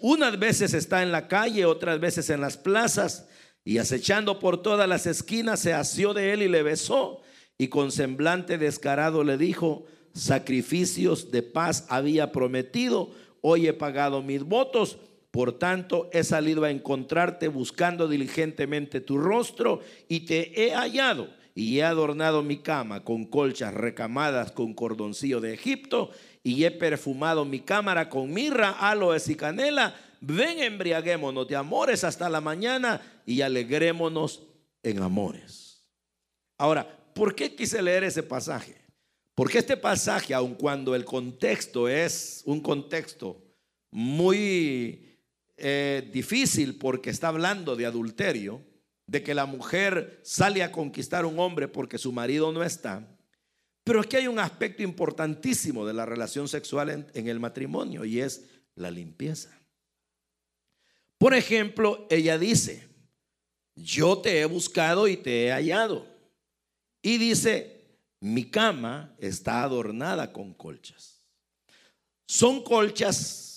unas veces está en la calle, otras veces en las plazas, y acechando por todas las esquinas se asió de él y le besó, y con semblante descarado le dijo, sacrificios de paz había prometido, hoy he pagado mis votos, por tanto he salido a encontrarte buscando diligentemente tu rostro y te he hallado y he adornado mi cama con colchas recamadas con cordoncillo de Egipto y he perfumado mi cámara con mirra, aloes y canela. Ven, embriaguémonos de amores hasta la mañana y alegrémonos en amores. Ahora, ¿por qué quise leer ese pasaje? Porque este pasaje, aun cuando el contexto es un contexto muy eh, difícil porque está hablando de adulterio, de que la mujer sale a conquistar un hombre porque su marido no está, pero aquí hay un aspecto importantísimo de la relación sexual en el matrimonio y es la limpieza. Por ejemplo, ella dice, yo te he buscado y te he hallado. Y dice, mi cama está adornada con colchas. Son colchas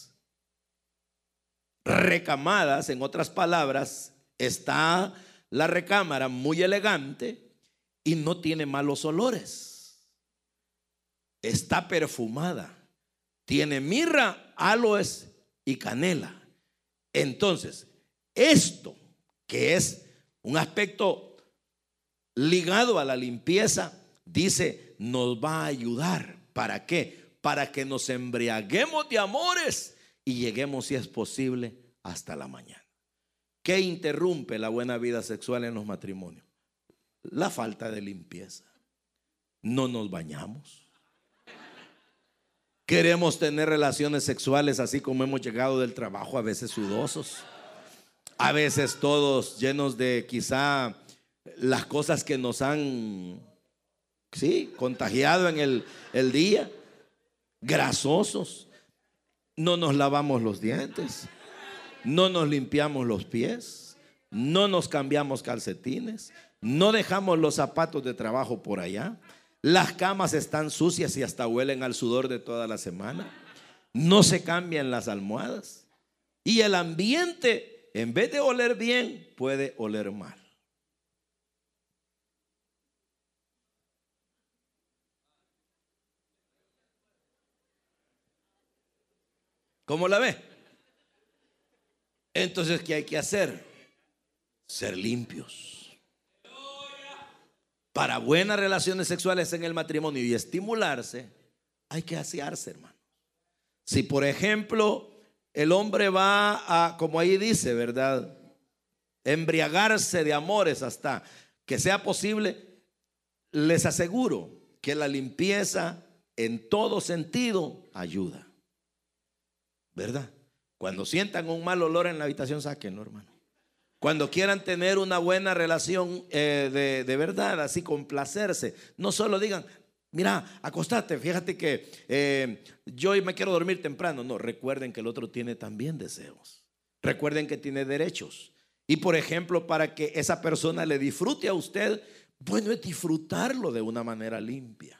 recamadas, en otras palabras, está la recámara muy elegante y no tiene malos olores. Está perfumada. Tiene mirra, aloes y canela. Entonces, esto que es un aspecto ligado a la limpieza, dice, nos va a ayudar. ¿Para qué? Para que nos embriaguemos de amores y lleguemos, si es posible, hasta la mañana. ¿Qué interrumpe la buena vida sexual en los matrimonios? La falta de limpieza. No nos bañamos. Queremos tener relaciones sexuales así como hemos llegado del trabajo, a veces sudosos, a veces todos llenos de quizá las cosas que nos han Sí, contagiado en el, el día, grasosos. No nos lavamos los dientes, no nos limpiamos los pies, no nos cambiamos calcetines, no dejamos los zapatos de trabajo por allá. Las camas están sucias y hasta huelen al sudor de toda la semana. No se cambian las almohadas. Y el ambiente, en vez de oler bien, puede oler mal. ¿Cómo la ve? Entonces, ¿qué hay que hacer? Ser limpios. Para buenas relaciones sexuales en el matrimonio y estimularse, hay que asearse, hermano. Si, por ejemplo, el hombre va a, como ahí dice, ¿verdad? Embriagarse de amores hasta que sea posible, les aseguro que la limpieza en todo sentido ayuda. ¿Verdad? Cuando sientan un mal olor en la habitación, sáquenlo, hermano. Cuando quieran tener una buena relación eh, de, verdad, así complacerse, no solo digan, mira, acostate, fíjate que eh, yo me quiero dormir temprano. No, recuerden que el otro tiene también deseos. Recuerden que tiene derechos. Y por ejemplo, para que esa persona le disfrute a usted, bueno es disfrutarlo de una manera limpia.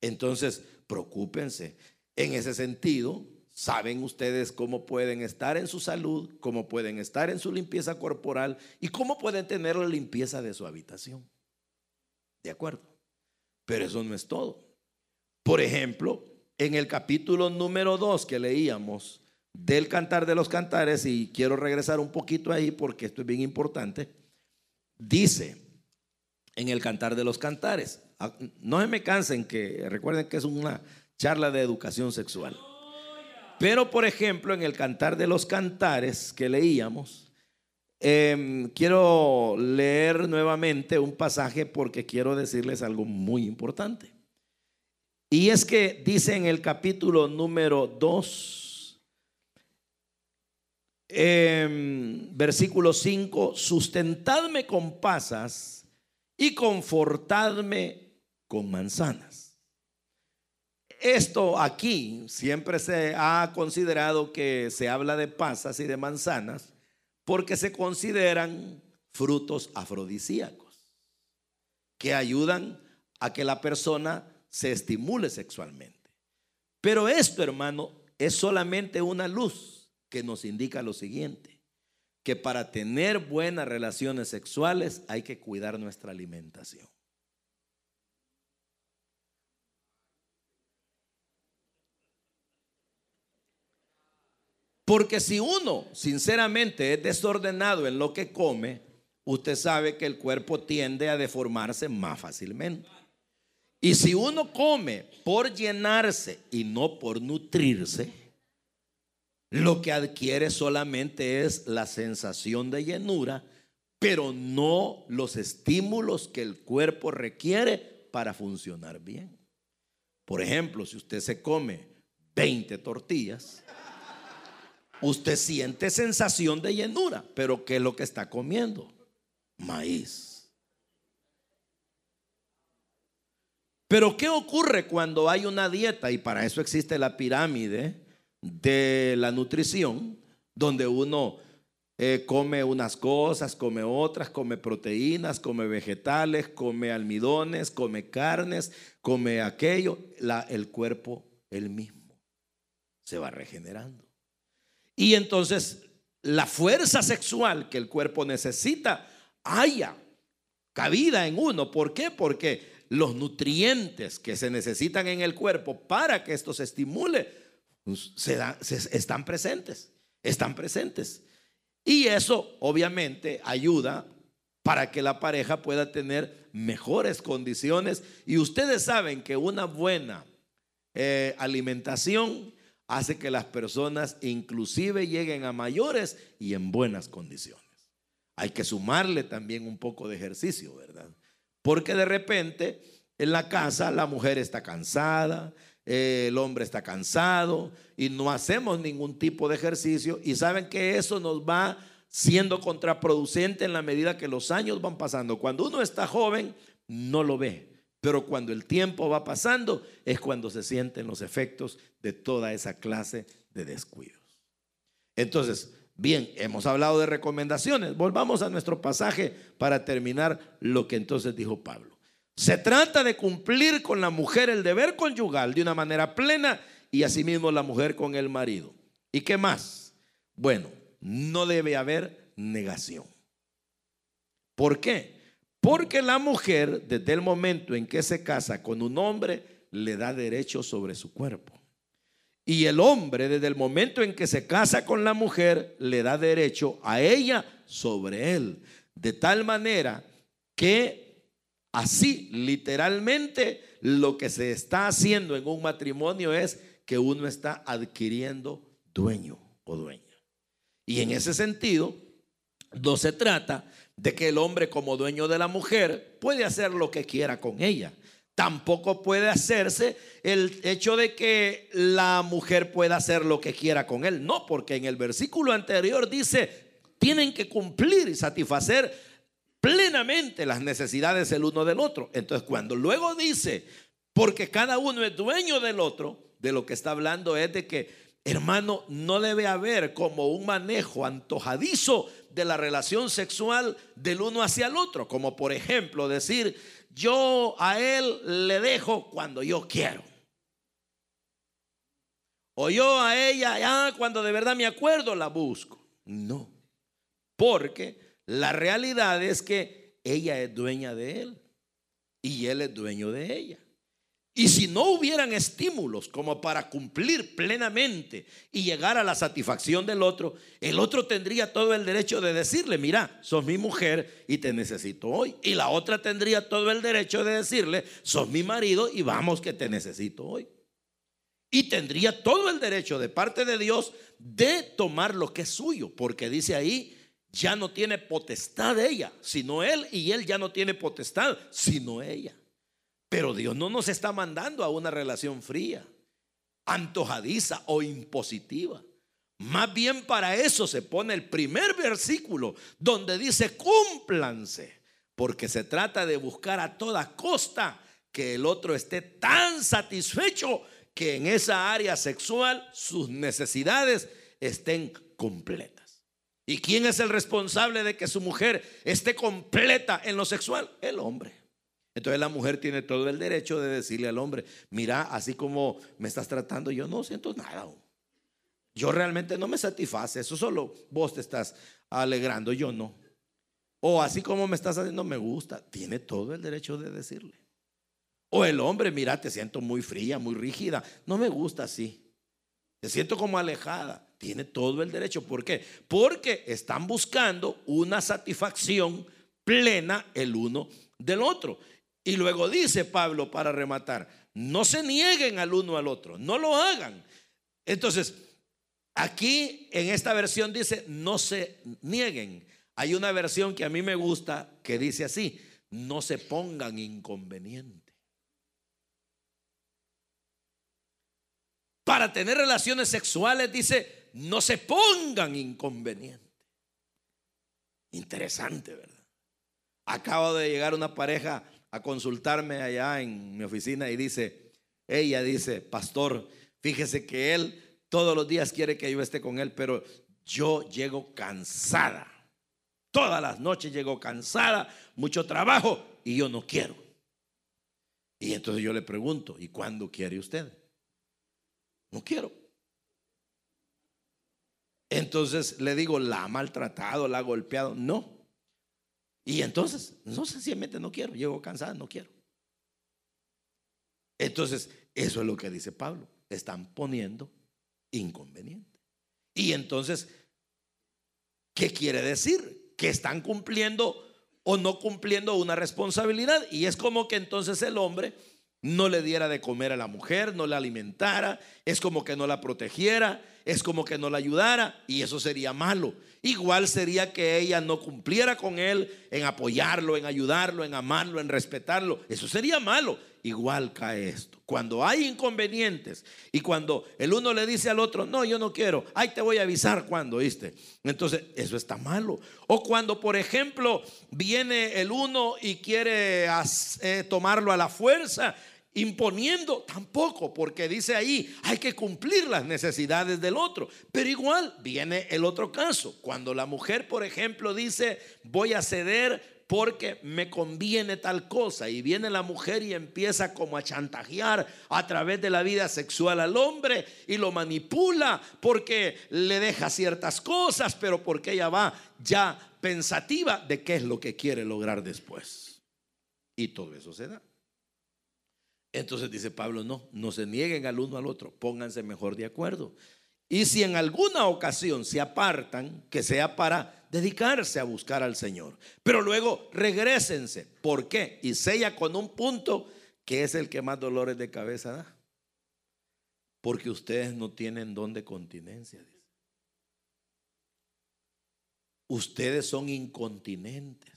Entonces, preocúpense. En ese sentido, Saben ustedes cómo pueden estar en su salud, cómo pueden estar en su limpieza corporal y cómo pueden tener la limpieza de su habitación. ¿De acuerdo? Pero eso no es todo. Por ejemplo, en el capítulo número 2 que leíamos del Cantar de los Cantares, y quiero regresar un poquito ahí porque esto es bien importante, dice en el Cantar de los Cantares. Ah, no se me cansen que recuerden que es una charla de educación sexual. Pero, por ejemplo, en el Cantar de los Cantares que leíamos, em, quiero leer nuevamente un pasaje porque quiero decirles algo muy importante. Y es que dice en el capítulo número 2, em, versículo 5, sustentadme con pasas y confortadme con manzanas. Esto aquí siempre se ha considerado que se habla de pasas y de manzanas porque se consideran frutos afrodisíacos que ayudan a que la persona se estimule sexualmente. Pero esto, hermano, es solamente una luz que nos indica lo siguiente, que para tener buenas relaciones sexuales hay que cuidar nuestra alimentación. Porque si uno sinceramente es desordenado en lo que come, usted sabe que el cuerpo tiende a deformarse más fácilmente. Y si uno come por llenarse y no por nutrirse, lo que adquiere solamente es la sensación de llenura, pero no los estímulos que el cuerpo requiere para funcionar bien. Por ejemplo, si usted se come 20 tortillas, usted siente sensación de llenura, pero ¿qué es lo que está comiendo? Maíz. Pero ¿qué ocurre cuando hay una dieta? Y para eso existe la pirámide de la nutrición, donde uno eh, come unas cosas, come otras, come proteínas, come vegetales, come almidones, come carnes, come aquello. el cuerpo, el mismo, se va regenerando. Y entonces la fuerza sexual que el cuerpo necesita haya cabida en uno. ¿Por qué? Porque los nutrientes que se necesitan en el cuerpo para que esto se estimule, pues, se, están presentes, están presentes. Y eso obviamente ayuda para que la pareja pueda tener mejores condiciones. Y ustedes saben que una buena eh, alimentación hace que las personas inclusive lleguen a mayores y en buenas condiciones. Hay que sumarle también un poco de ejercicio, ¿verdad? Porque de repente en la casa la mujer está cansada, el hombre está cansado y no hacemos ningún tipo de ejercicio y saben que eso nos va siendo contraproducente en la medida que los años van pasando. Cuando uno está joven no lo ve, pero cuando el tiempo va pasando es cuando se sienten los efectos de toda esa clase de descuidos. Entonces, Bien, hemos hablado de recomendaciones. Volvamos a nuestro pasaje para terminar lo que entonces dijo Pablo. Se trata de cumplir con la mujer el deber conyugal de una manera plena y asimismo la mujer con el marido. ¿Y qué más? Bueno, no debe haber negación. ¿Por qué? Porque la mujer, desde el momento en que se casa con un hombre, le da derecho sobre su cuerpo. Y el hombre, desde el momento en que se casa con la mujer, le da derecho a ella sobre él. De tal manera que así, literalmente, lo que se está haciendo en un matrimonio es que uno está adquiriendo dueño o dueña. Y en ese sentido, no se trata de que el hombre como dueño de la mujer puede hacer lo que quiera con ella tampoco puede hacerse el hecho de que la mujer pueda hacer lo que quiera con él. No, porque en el versículo anterior dice, tienen que cumplir y satisfacer plenamente las necesidades el uno del otro. Entonces, cuando luego dice, porque cada uno es dueño del otro, de lo que está hablando es de que, hermano, no debe haber como un manejo antojadizo de la relación sexual del uno hacia el otro, como por ejemplo decir, yo a él le dejo cuando yo quiero. O yo a ella, ya cuando de verdad me acuerdo, la busco. No, porque la realidad es que ella es dueña de él y él es dueño de ella. Y si no hubieran estímulos como para cumplir plenamente y llegar a la satisfacción del otro, el otro tendría todo el derecho de decirle, mira, sos mi mujer y te necesito hoy. Y la otra tendría todo el derecho de decirle, sos mi marido y vamos que te necesito hoy. Y tendría todo el derecho de parte de Dios de tomar lo que es suyo, porque dice ahí, ya no tiene potestad ella, sino él, y él ya no tiene potestad, sino ella. Pero Dios no nos está mandando a una relación fría, antojadiza o impositiva. Más bien para eso se pone el primer versículo donde dice cúmplanse, porque se trata de buscar a toda costa que el otro esté tan satisfecho que en esa área sexual sus necesidades estén completas. ¿Y quién es el responsable de que su mujer esté completa en lo sexual? El hombre. Entonces la mujer tiene todo el derecho de decirle al hombre, mira, así como me estás tratando, yo no siento nada. Yo realmente no me satisface, eso solo vos te estás alegrando, yo no. O así como me estás haciendo, me gusta. Tiene todo el derecho de decirle. O el hombre, mira, te siento muy fría, muy rígida. No me gusta así. Te siento como alejada. Tiene todo el derecho. ¿Por qué? Porque están buscando una satisfacción plena el uno del otro. Y luego dice Pablo para rematar, no se nieguen al uno al otro, no lo hagan. Entonces, aquí en esta versión dice, no se nieguen. Hay una versión que a mí me gusta que dice así, no se pongan inconveniente. Para tener relaciones sexuales dice, no se pongan inconveniente. Interesante, ¿verdad? Acaba de llegar una pareja a consultarme allá en mi oficina y dice, ella dice, pastor, fíjese que él todos los días quiere que yo esté con él, pero yo llego cansada. Todas las noches llego cansada, mucho trabajo y yo no quiero. Y entonces yo le pregunto, ¿y cuándo quiere usted? No quiero. Entonces le digo, ¿la ha maltratado, la ha golpeado? No. Y entonces, no sencillamente no quiero, llego cansada, no quiero. Entonces, eso es lo que dice Pablo. Están poniendo inconveniente. Y entonces, ¿qué quiere decir? Que están cumpliendo o no cumpliendo una responsabilidad. Y es como que entonces el hombre no le diera de comer a la mujer, no la alimentara, es como que no la protegiera, es como que no la ayudara y eso sería malo. Igual sería que ella no cumpliera con él en apoyarlo, en ayudarlo, en amarlo, en respetarlo. Eso sería malo. Igual cae esto. Cuando hay inconvenientes y cuando el uno le dice al otro, no, yo no quiero, ay, te voy a avisar cuando, ¿viste? Entonces, eso está malo. O cuando, por ejemplo, viene el uno y quiere eh, tomarlo a la fuerza imponiendo tampoco, porque dice ahí, hay que cumplir las necesidades del otro. Pero igual viene el otro caso, cuando la mujer, por ejemplo, dice, voy a ceder porque me conviene tal cosa. Y viene la mujer y empieza como a chantajear a través de la vida sexual al hombre y lo manipula porque le deja ciertas cosas, pero porque ella va ya pensativa de qué es lo que quiere lograr después. Y todo eso se da. Entonces dice Pablo, no, no se nieguen al uno al otro, pónganse mejor de acuerdo. Y si en alguna ocasión se apartan, que sea para dedicarse a buscar al Señor. Pero luego regresense. ¿Por qué? Y sella con un punto que es el que más dolores de cabeza da. Porque ustedes no tienen don de continencia. Ustedes son incontinentes.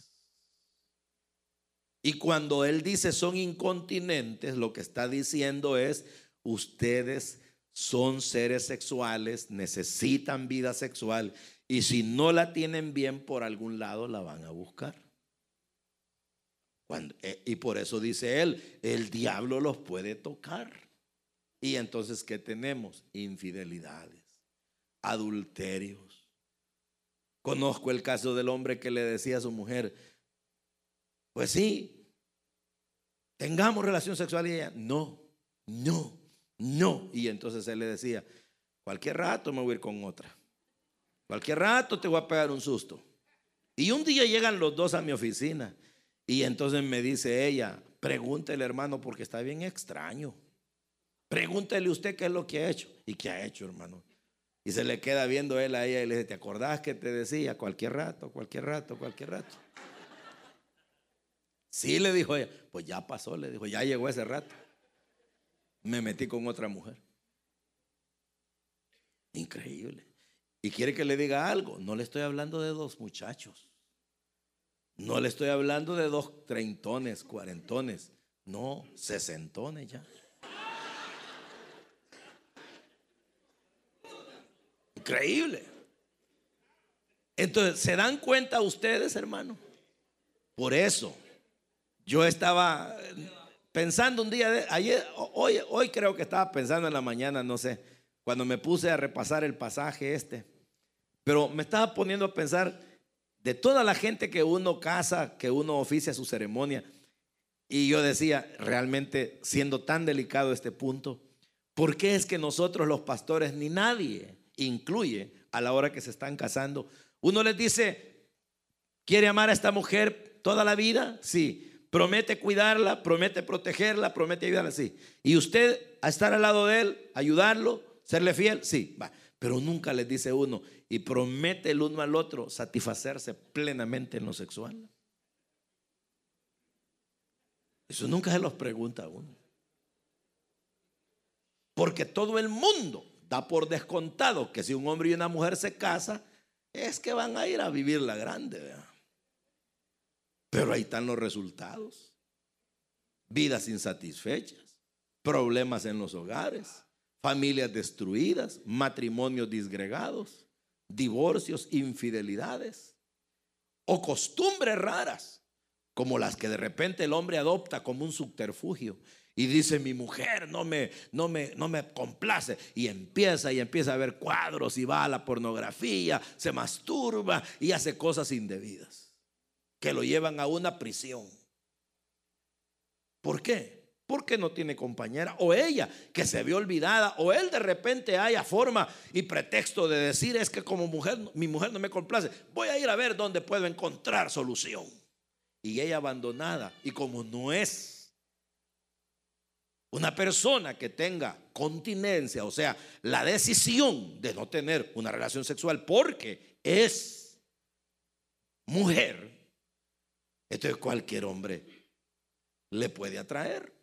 Y cuando él dice son incontinentes, lo que está diciendo es, ustedes son seres sexuales, necesitan vida sexual y si no la tienen bien por algún lado la van a buscar. Eh, y por eso dice él, el diablo los puede tocar. Y entonces, ¿qué tenemos? Infidelidades, adulterios. Conozco el caso del hombre que le decía a su mujer, pues sí, tengamos relación sexual y ella, no, no, no. Y entonces él le decía, cualquier rato me voy a ir con otra. Cualquier rato te voy a pegar un susto. Y un día llegan los dos a mi oficina y entonces me dice ella, Pregúntele, hermano, porque está bien extraño. Pregúntele usted qué es lo que ha hecho. ¿Y qué ha hecho, hermano? Y se le queda viendo él a ella y le dice, ¿te acordás que te decía cualquier rato, cualquier rato, cualquier rato? Sí, le dijo ella. Pues ya pasó, le dijo, ya llegó ese rato. Me metí con otra mujer. Increíble. Y quiere que le diga algo. No le estoy hablando de dos muchachos. No le estoy hablando de dos treintones, cuarentones. No, sesentones ya. Increíble. Entonces, ¿se dan cuenta ustedes, hermano? Por eso, yo estaba pensando un día, de, ayer, hoy, hoy creo que estaba pensando en la mañana, no sé, cuando me puse a repasar el pasaje este, pero me estaba poniendo a pensar de toda la gente que uno casa, que uno oficia su ceremonia, y yo decía, realmente siendo tan delicado este punto, ¿por qué es que nosotros los pastores ni nadie incluye a la hora que se están casando. Uno les dice, ¿quiere amar a esta mujer toda la vida? Sí. Promete cuidarla, promete protegerla, promete ayudarla, sí. Y usted a estar al lado de él, ayudarlo, serle fiel, sí. Va. Pero nunca les dice uno, y promete el uno al otro satisfacerse plenamente en lo sexual. Eso nunca se los pregunta a uno. Porque todo el mundo da por descontado que si un hombre y una mujer se casan, es que van a ir a vivir la grande. Pero ahí están los resultados. Vidas insatisfechas, problemas en los hogares, familias destruidas, matrimonios disgregados, divorcios, infidelidades o costumbres raras, como las que de repente el hombre adopta como un subterfugio y dice, mi mujer no me, no, me, no me complace. Y empieza y empieza a ver cuadros y va a la pornografía, se masturba y hace cosas indebidas que lo llevan a una prisión. ¿Por qué? Porque no tiene compañera. O ella que se vio olvidada. O él de repente haya forma y pretexto de decir es que como mujer, mi mujer no me complace. Voy a ir a ver dónde puedo encontrar solución. Y ella abandonada. Y como no es una persona que tenga continencia, o sea, la decisión de no tener una relación sexual porque es mujer, entonces cualquier hombre le puede atraer.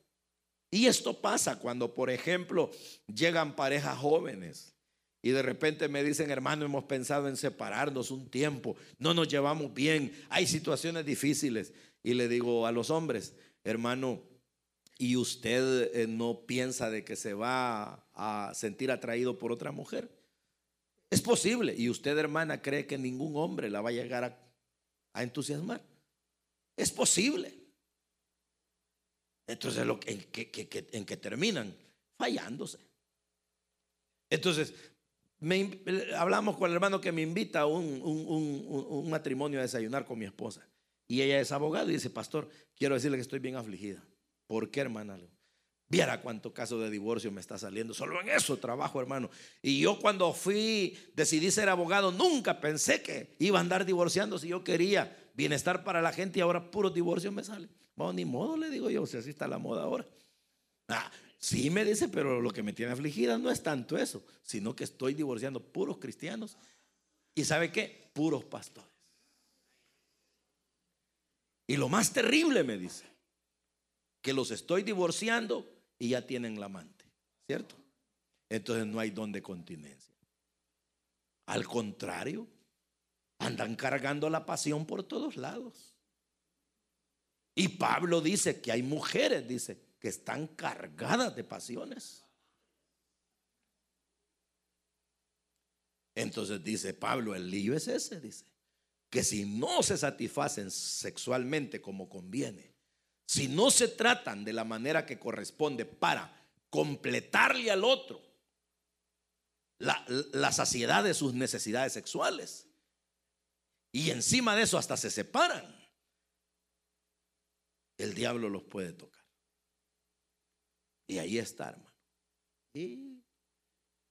Y esto pasa cuando, por ejemplo, llegan parejas jóvenes y de repente me dicen, hermano, hemos pensado en separarnos un tiempo, no nos llevamos bien, hay situaciones difíciles. Y le digo a los hombres, hermano, y usted eh, no piensa de que se va a sentir atraído por otra mujer. Es posible. Y usted, hermana, cree que ningún hombre la va a llegar a, entusiasmar. Es posible. Entonces, en que terminan fallándose. Entonces, hablamos con el hermano que me invita a un, un, matrimonio a desayunar con mi esposa. Y ella es abogada y dice, pastor, quiero decirle que estoy bien afligida. ¿Por qué, hermana? Viera cuánto caso de divorcio me está saliendo. Solo en eso trabajo, hermano. Y yo cuando fui, decidí ser abogado, nunca pensé que iba a andar divorciando si yo quería bienestar para la gente y ahora puro divorcio me sale. Bueno, ni modo, le digo yo, si así está la moda ahora. Ah, sí me dice, pero lo que me tiene afligida no es tanto eso, sino que estoy divorciando puros cristianos. ¿Y sabe qué? Puros pastores. Y lo más terrible me dice, que los estoy divorciando y ya tienen la amante, ¿cierto? Entonces no hay don de continencia. Al contrario, andan cargando la pasión por todos lados. Y Pablo dice que hay mujeres, dice, que están cargadas de pasiones. Entonces dice Pablo, el lío es ese, dice, que si no se satisfacen sexualmente como conviene, si no se tratan de la manera que corresponde para completarle al otro la, saciedad de sus necesidades sexuales, y encima de eso hasta se separan, el diablo los puede tocar. Y ahí está, hermano. Y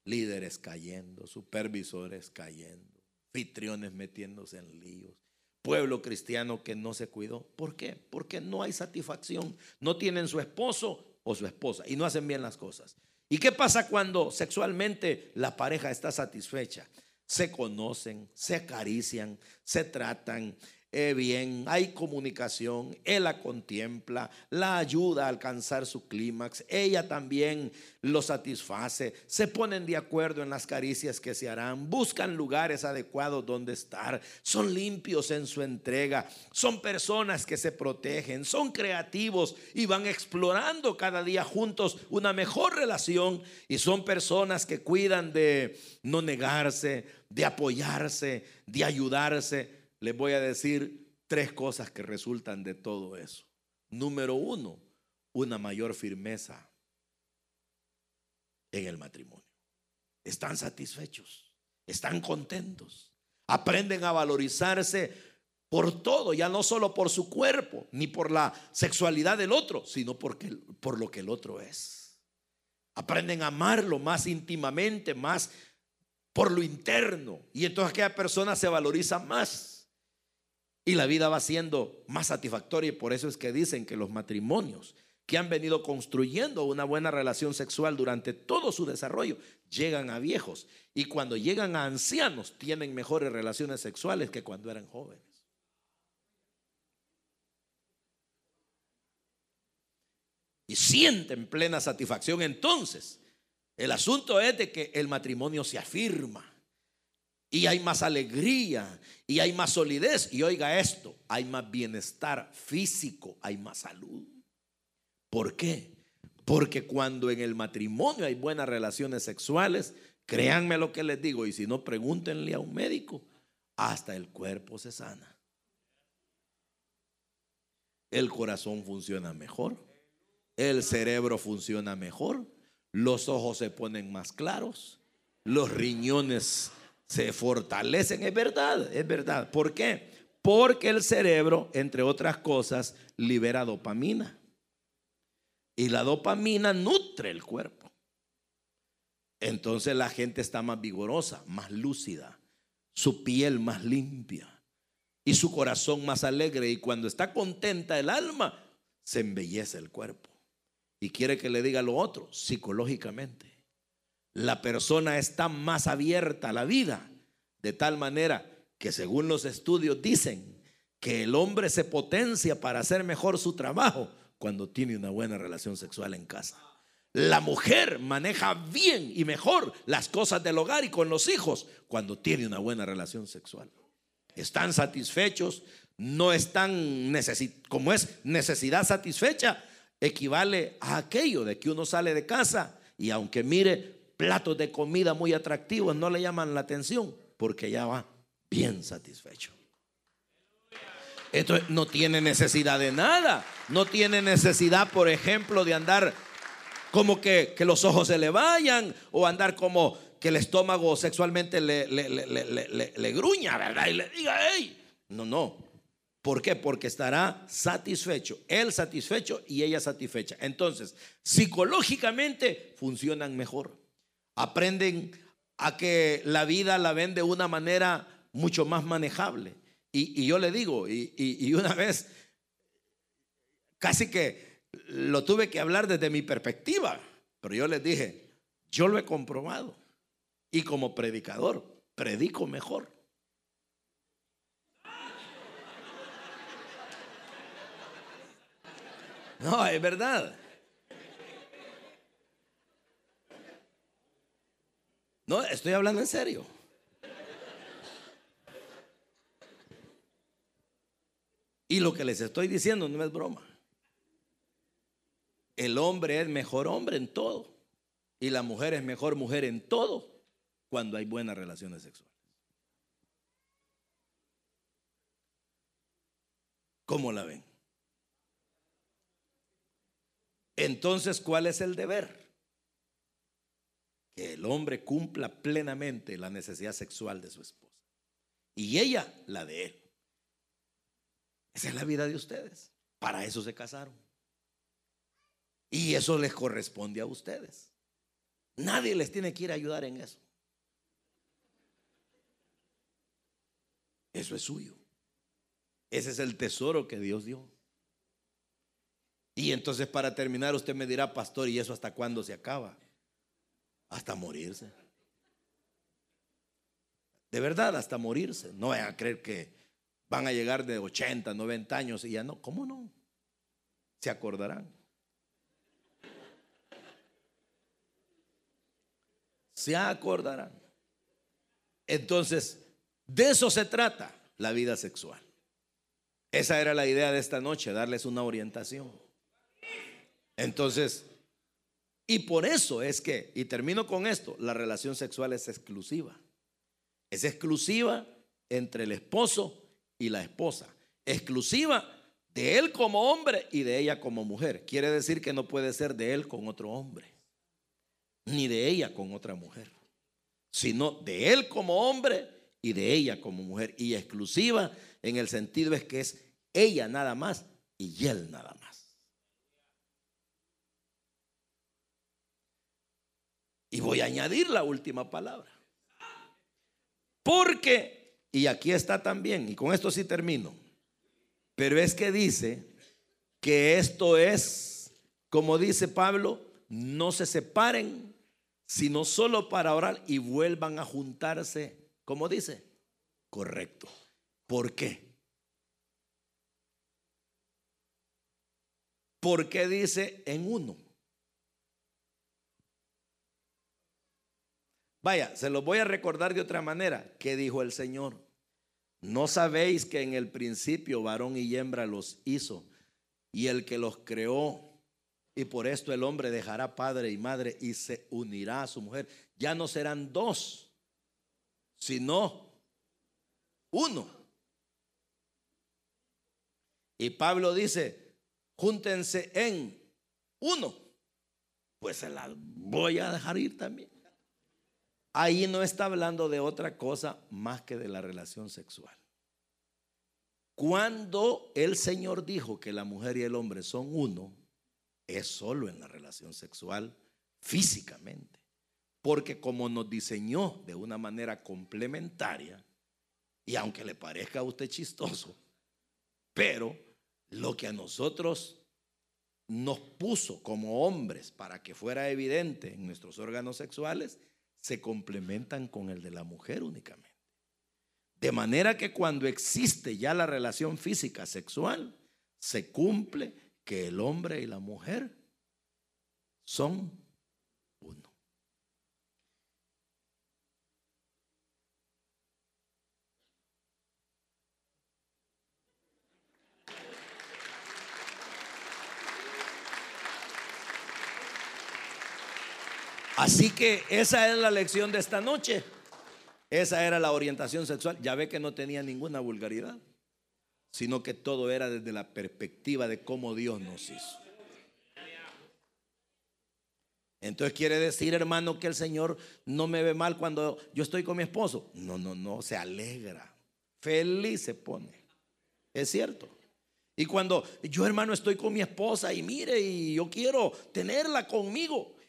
líderes cayendo, supervisores cayendo, anfitriones metiéndose en líos, pueblo cristiano que no se cuidó. ¿Por qué? Porque no hay satisfacción. No tienen su esposo o su esposa y no hacen bien las cosas. ¿Y qué pasa cuando sexualmente la pareja está satisfecha? Se conocen, se acarician, se tratan, bien, hay comunicación, él la contempla, la ayuda a alcanzar su clímax, ella también lo satisface, se ponen de acuerdo en las caricias que se harán, buscan lugares adecuados donde estar, son limpios en su entrega, son personas que se protegen, son creativos y van explorando cada día juntos una mejor relación y son personas que cuidan de no negarse, de apoyarse, de ayudarse les voy a decir tres cosas que resultan de todo eso. Número uno, una mayor firmeza en el matrimonio. Están satisfechos, están contentos, aprenden a valorizarse por todo, ya no solo por su cuerpo, ni por la sexualidad del otro, sino porque, por lo que el otro es. Aprenden a amarlo más íntimamente, más por lo interno. Y entonces aquella persona se valoriza más. Y la vida va siendo más satisfactoria y por eso es que dicen que los matrimonios que han venido construyendo una buena relación sexual durante todo su desarrollo llegan a viejos y cuando llegan a ancianos tienen mejores relaciones sexuales que cuando eran jóvenes. Y sienten plena satisfacción entonces. El asunto es de que el matrimonio se afirma y hay más alegría y hay más solidez. Y oiga esto, hay más bienestar físico, hay más salud. ¿Por qué? Porque cuando en el matrimonio hay buenas relaciones sexuales, créanme lo que les digo, y si no, pregúntenle a un médico, hasta el cuerpo se sana. El corazón funciona mejor, el cerebro funciona mejor, los ojos se ponen más claros, los riñones se fortalecen. Es verdad, es verdad. ¿Por qué? Porque el cerebro, entre otras cosas, libera dopamina. Y la dopamina nutre el cuerpo. Entonces la gente está más vigorosa, más lúcida, su piel más limpia y su corazón más alegre. Y cuando está contenta el alma, se embellece el cuerpo. Y quiere que le diga lo otro, psicológicamente la persona está más abierta a la vida, de tal manera que según los estudios dicen que el hombre se potencia para hacer mejor su trabajo cuando tiene una buena relación sexual en casa. La mujer maneja bien y mejor las cosas del hogar y con los hijos cuando tiene una buena relación sexual. Están satisfechos, no están como es necesidad satisfecha, equivale a aquello de que uno sale de casa y aunque mire platos de comida muy atractivos no le llaman la atención porque ya va bien satisfecho. Esto no tiene necesidad de nada. No tiene necesidad, por ejemplo, de andar como que, los ojos se le vayan o andar como que el estómago sexualmente le, le, gruña, ¿verdad? Y le diga, hey, no, no. ¿Por qué? Porque estará satisfecho, él satisfecho y ella satisfecha. Entonces, psicológicamente funcionan mejor aprenden a que la vida la ven de una manera mucho más manejable. Y, yo le digo, y, una vez casi que lo tuve que hablar desde mi perspectiva, pero yo les dije, yo lo he comprobado. Y como predicador, predico mejor. No, es verdad. No, estoy hablando en serio. Y lo que les estoy diciendo no es broma. El hombre es mejor hombre en todo. Y la mujer es mejor mujer en todo cuando hay buenas relaciones sexuales. ¿Cómo la ven? Entonces, ¿cuál es el deber? Que el hombre cumpla plenamente la necesidad sexual de su esposa. Y ella la de él. Esa es la vida de ustedes. Para eso se casaron. Y eso les corresponde a ustedes. Nadie les tiene que ir a ayudar en eso. Eso es suyo. Ese es el tesoro que Dios dio. Y entonces para terminar usted me dirá, pastor, ¿y eso hasta cuándo se acaba? Hasta morirse. De verdad, hasta morirse. No vayan a creer que van a llegar de 80, 90 años y ya no. ¿Cómo no? Se acordarán. Se acordarán. Entonces, de eso se trata la vida sexual. Esa era la idea de esta noche, darles una orientación. Entonces, y por eso es que, y termino con esto, la relación sexual es exclusiva. Es exclusiva entre el esposo y la esposa. Exclusiva de él como hombre y de ella como mujer. Quiere decir que no puede ser de él con otro hombre, ni de ella con otra mujer, sino de él como hombre y de ella como mujer. Y exclusiva en el sentido es que es ella nada más y él nada más. Y voy a añadir la última palabra. Porque, y aquí está también, y con esto sí termino, pero es que dice que esto es, como dice Pablo, no se separen, sino solo para orar y vuelvan a juntarse, como dice, correcto. ¿Por qué? Porque dice en uno. Vaya, se lo voy a recordar de otra manera. ¿Qué dijo el Señor? ¿No sabéis que en el principio varón y hembra los hizo? Y el que los creó, y por esto el hombre dejará padre y madre y se unirá a su mujer. Ya no serán dos, sino uno. Y Pablo dice, júntense en uno. Pues se las voy a dejar ir también. Ahí no está hablando de otra cosa más que de la relación sexual. Cuando el Señor dijo que la mujer y el hombre son uno, es solo en la relación sexual físicamente. Porque como nos diseñó de una manera complementaria, y aunque le parezca a usted chistoso, pero lo que a nosotros nos puso como hombres para que fuera evidente en nuestros órganos sexuales, se complementan con el de la mujer únicamente. De manera que cuando existe ya la relación física sexual, se cumple que el hombre y la mujer son uno. Así que esa es la lección de esta noche. Esa era la orientación sexual. Ya ve que no tenía ninguna vulgaridad, sino que todo era desde la perspectiva de cómo Dios nos hizo. Entonces quiere decir, hermano, que el Señor no me ve mal cuando yo estoy con mi esposo. No, no, no, se alegra. Feliz se pone. Es cierto. Y cuando yo, hermano, estoy con mi esposa y mire, y yo quiero tenerla conmigo,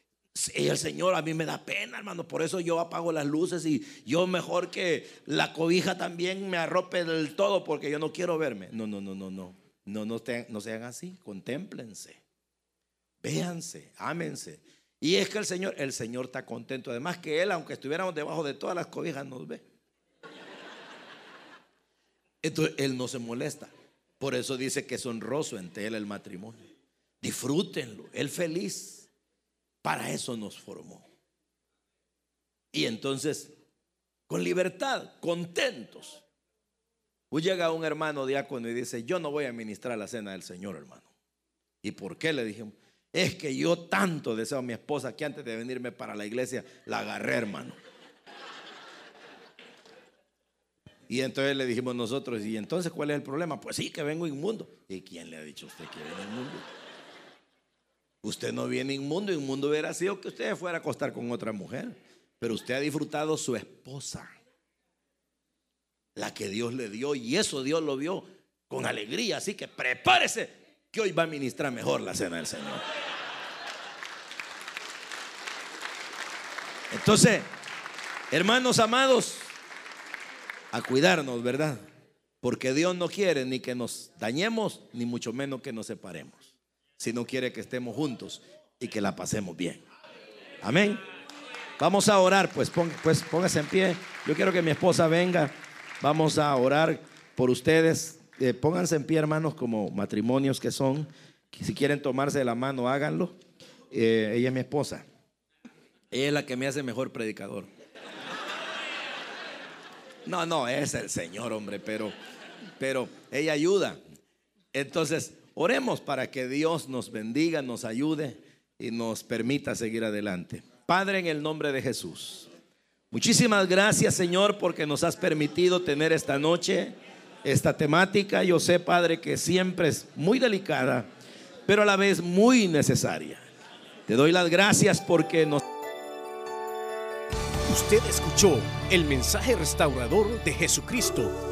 el Señor a mí me da pena, hermano. Por eso yo apago las luces y yo mejor que la cobija también me arrope del todo porque yo no quiero verme. No, no, no, no, no. No, no, sean así. Contémplense. Véanse, ámense. Y es que el Señor, el Señor está contento. Además que Él, aunque estuviéramos debajo de todas las cobijas, nos ve. Entonces Él no se molesta. Por eso dice que es honroso entre Él el matrimonio. Disfrútenlo. Él feliz. Para eso nos formó. Y entonces, con libertad, contentos. Hoy llega un hermano diácono y dice, yo no voy a ministrar la cena del Señor, hermano. ¿Y por qué? Le dijimos, es que yo tanto deseo a mi esposa que antes de venirme para la iglesia la agarré, hermano. Y entonces le dijimos nosotros, ¿y entonces cuál es el problema? Pues sí, que vengo inmundo. ¿Y quién le ha dicho a usted que viene inmundo? Usted no viene inmundo, inmundo hubiera sido que usted fuera a acostar con otra mujer. Pero usted ha disfrutado su esposa, la que Dios le dio, y eso Dios lo vio con alegría. Así que prepárese, que hoy va a ministrar mejor la cena del Señor. Entonces, hermanos amados, a cuidarnos, ¿verdad? Porque Dios no quiere ni que nos dañemos, ni mucho menos que nos separemos. Sino quiere que estemos juntos y que la pasemos bien. Amén. Vamos a orar, pues, pues póngase en pie. Yo quiero que mi esposa venga. Vamos a orar por ustedes. Eh, pónganse en pie, hermanos, como matrimonios que son. Si quieren tomarse de la mano, háganlo. Eh, ella es mi esposa. Ella es la que me hace mejor predicador. No, no, es el Señor, hombre, pero, pero ella ayuda. Entonces, oremos para que Dios nos bendiga, nos ayude y nos permita seguir adelante. Padre, en el nombre de Jesús. Muchísimas gracias, Señor, porque nos has permitido tener esta noche esta temática. Yo sé, Padre, que siempre es muy delicada, pero a la vez muy necesaria. Te doy las gracias porque nos... Usted escuchó el mensaje restaurador de Jesucristo